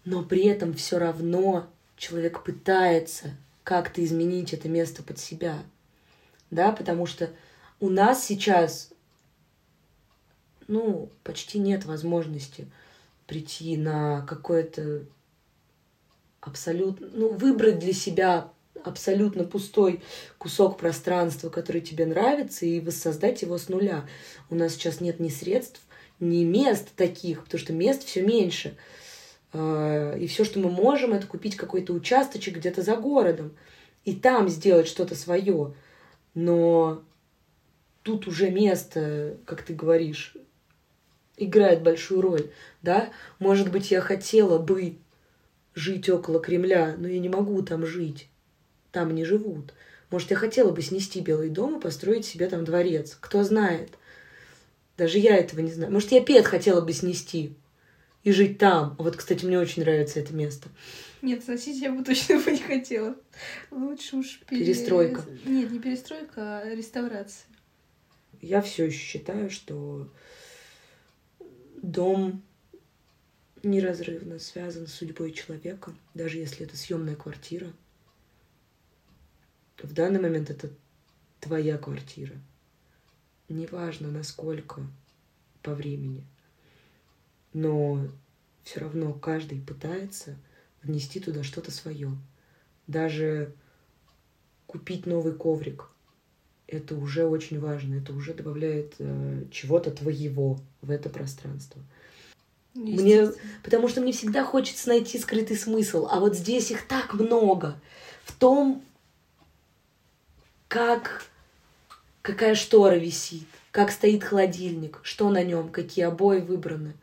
Но при этом все равно человек пытается как-то изменить это место под себя. Да, потому что у нас сейчас, ну, почти нет возможности прийти на какое-то абсолютно, ну, выбрать для себя абсолютно пустой кусок пространства, который тебе нравится, и воссоздать его с нуля. У нас сейчас нет ни средств, ни мест таких, потому что мест все меньше. А, и все, что мы можем, это купить какой-то участочек где-то за городом и там сделать что-то свое. Но тут уже место, как ты говоришь, играет большую роль, да? Может быть, я хотела бы жить около Кремля, но я не могу там жить. Там не живут. Может, я хотела бы снести Белый дом и построить себе там дворец. Кто знает. Даже я этого не знаю. Может, я Пет хотела бы снести и жить там. Вот, кстати, мне очень нравится это место. Нет, сносить я бы точно бы не хотела. Лучше уж пере- Перестройка. Нет, не перестройка, а реставрация. Я все еще считаю, что дом неразрывно связан с судьбой человека, даже если это съемная квартира. В данный момент это твоя квартира. Неважно, насколько по времени. Но все равно каждый пытается внести туда что-то свое. Даже купить новый коврик. Это уже очень важно. Это уже добавляет э, чего-то твоего в это пространство. Мне, потому что мне всегда хочется найти скрытый смысл, а вот здесь их так много. В том, как какая штора висит, как стоит холодильник, что на нем, какие обои выбраны.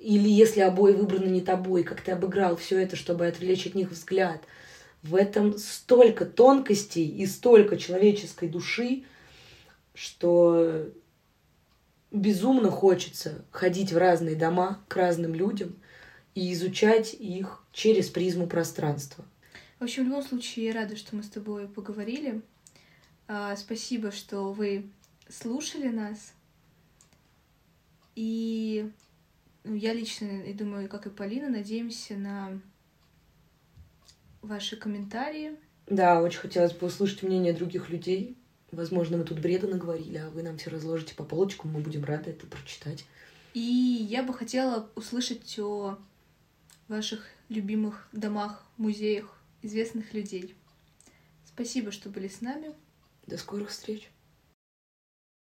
Или если обои выбраны не тобой, как ты обыграл все это, чтобы отвлечь от них взгляд. В этом столько тонкостей и столько человеческой души, что безумно хочется ходить в разные дома к разным людям и изучать их через призму пространства. В общем, в любом случае, я рада, что мы с тобой поговорили. А, спасибо, что вы слушали нас. И ну, я лично, и думаю, как и Полина, надеемся на ваши комментарии. Да, очень хотелось бы услышать мнение других людей. Возможно, мы тут бреда наговорили, а вы нам все разложите по полочкам, мы будем рады это прочитать. И я бы хотела услышать о ваших любимых домах, музеях известных людей. Спасибо, что были с нами. До скорых встреч!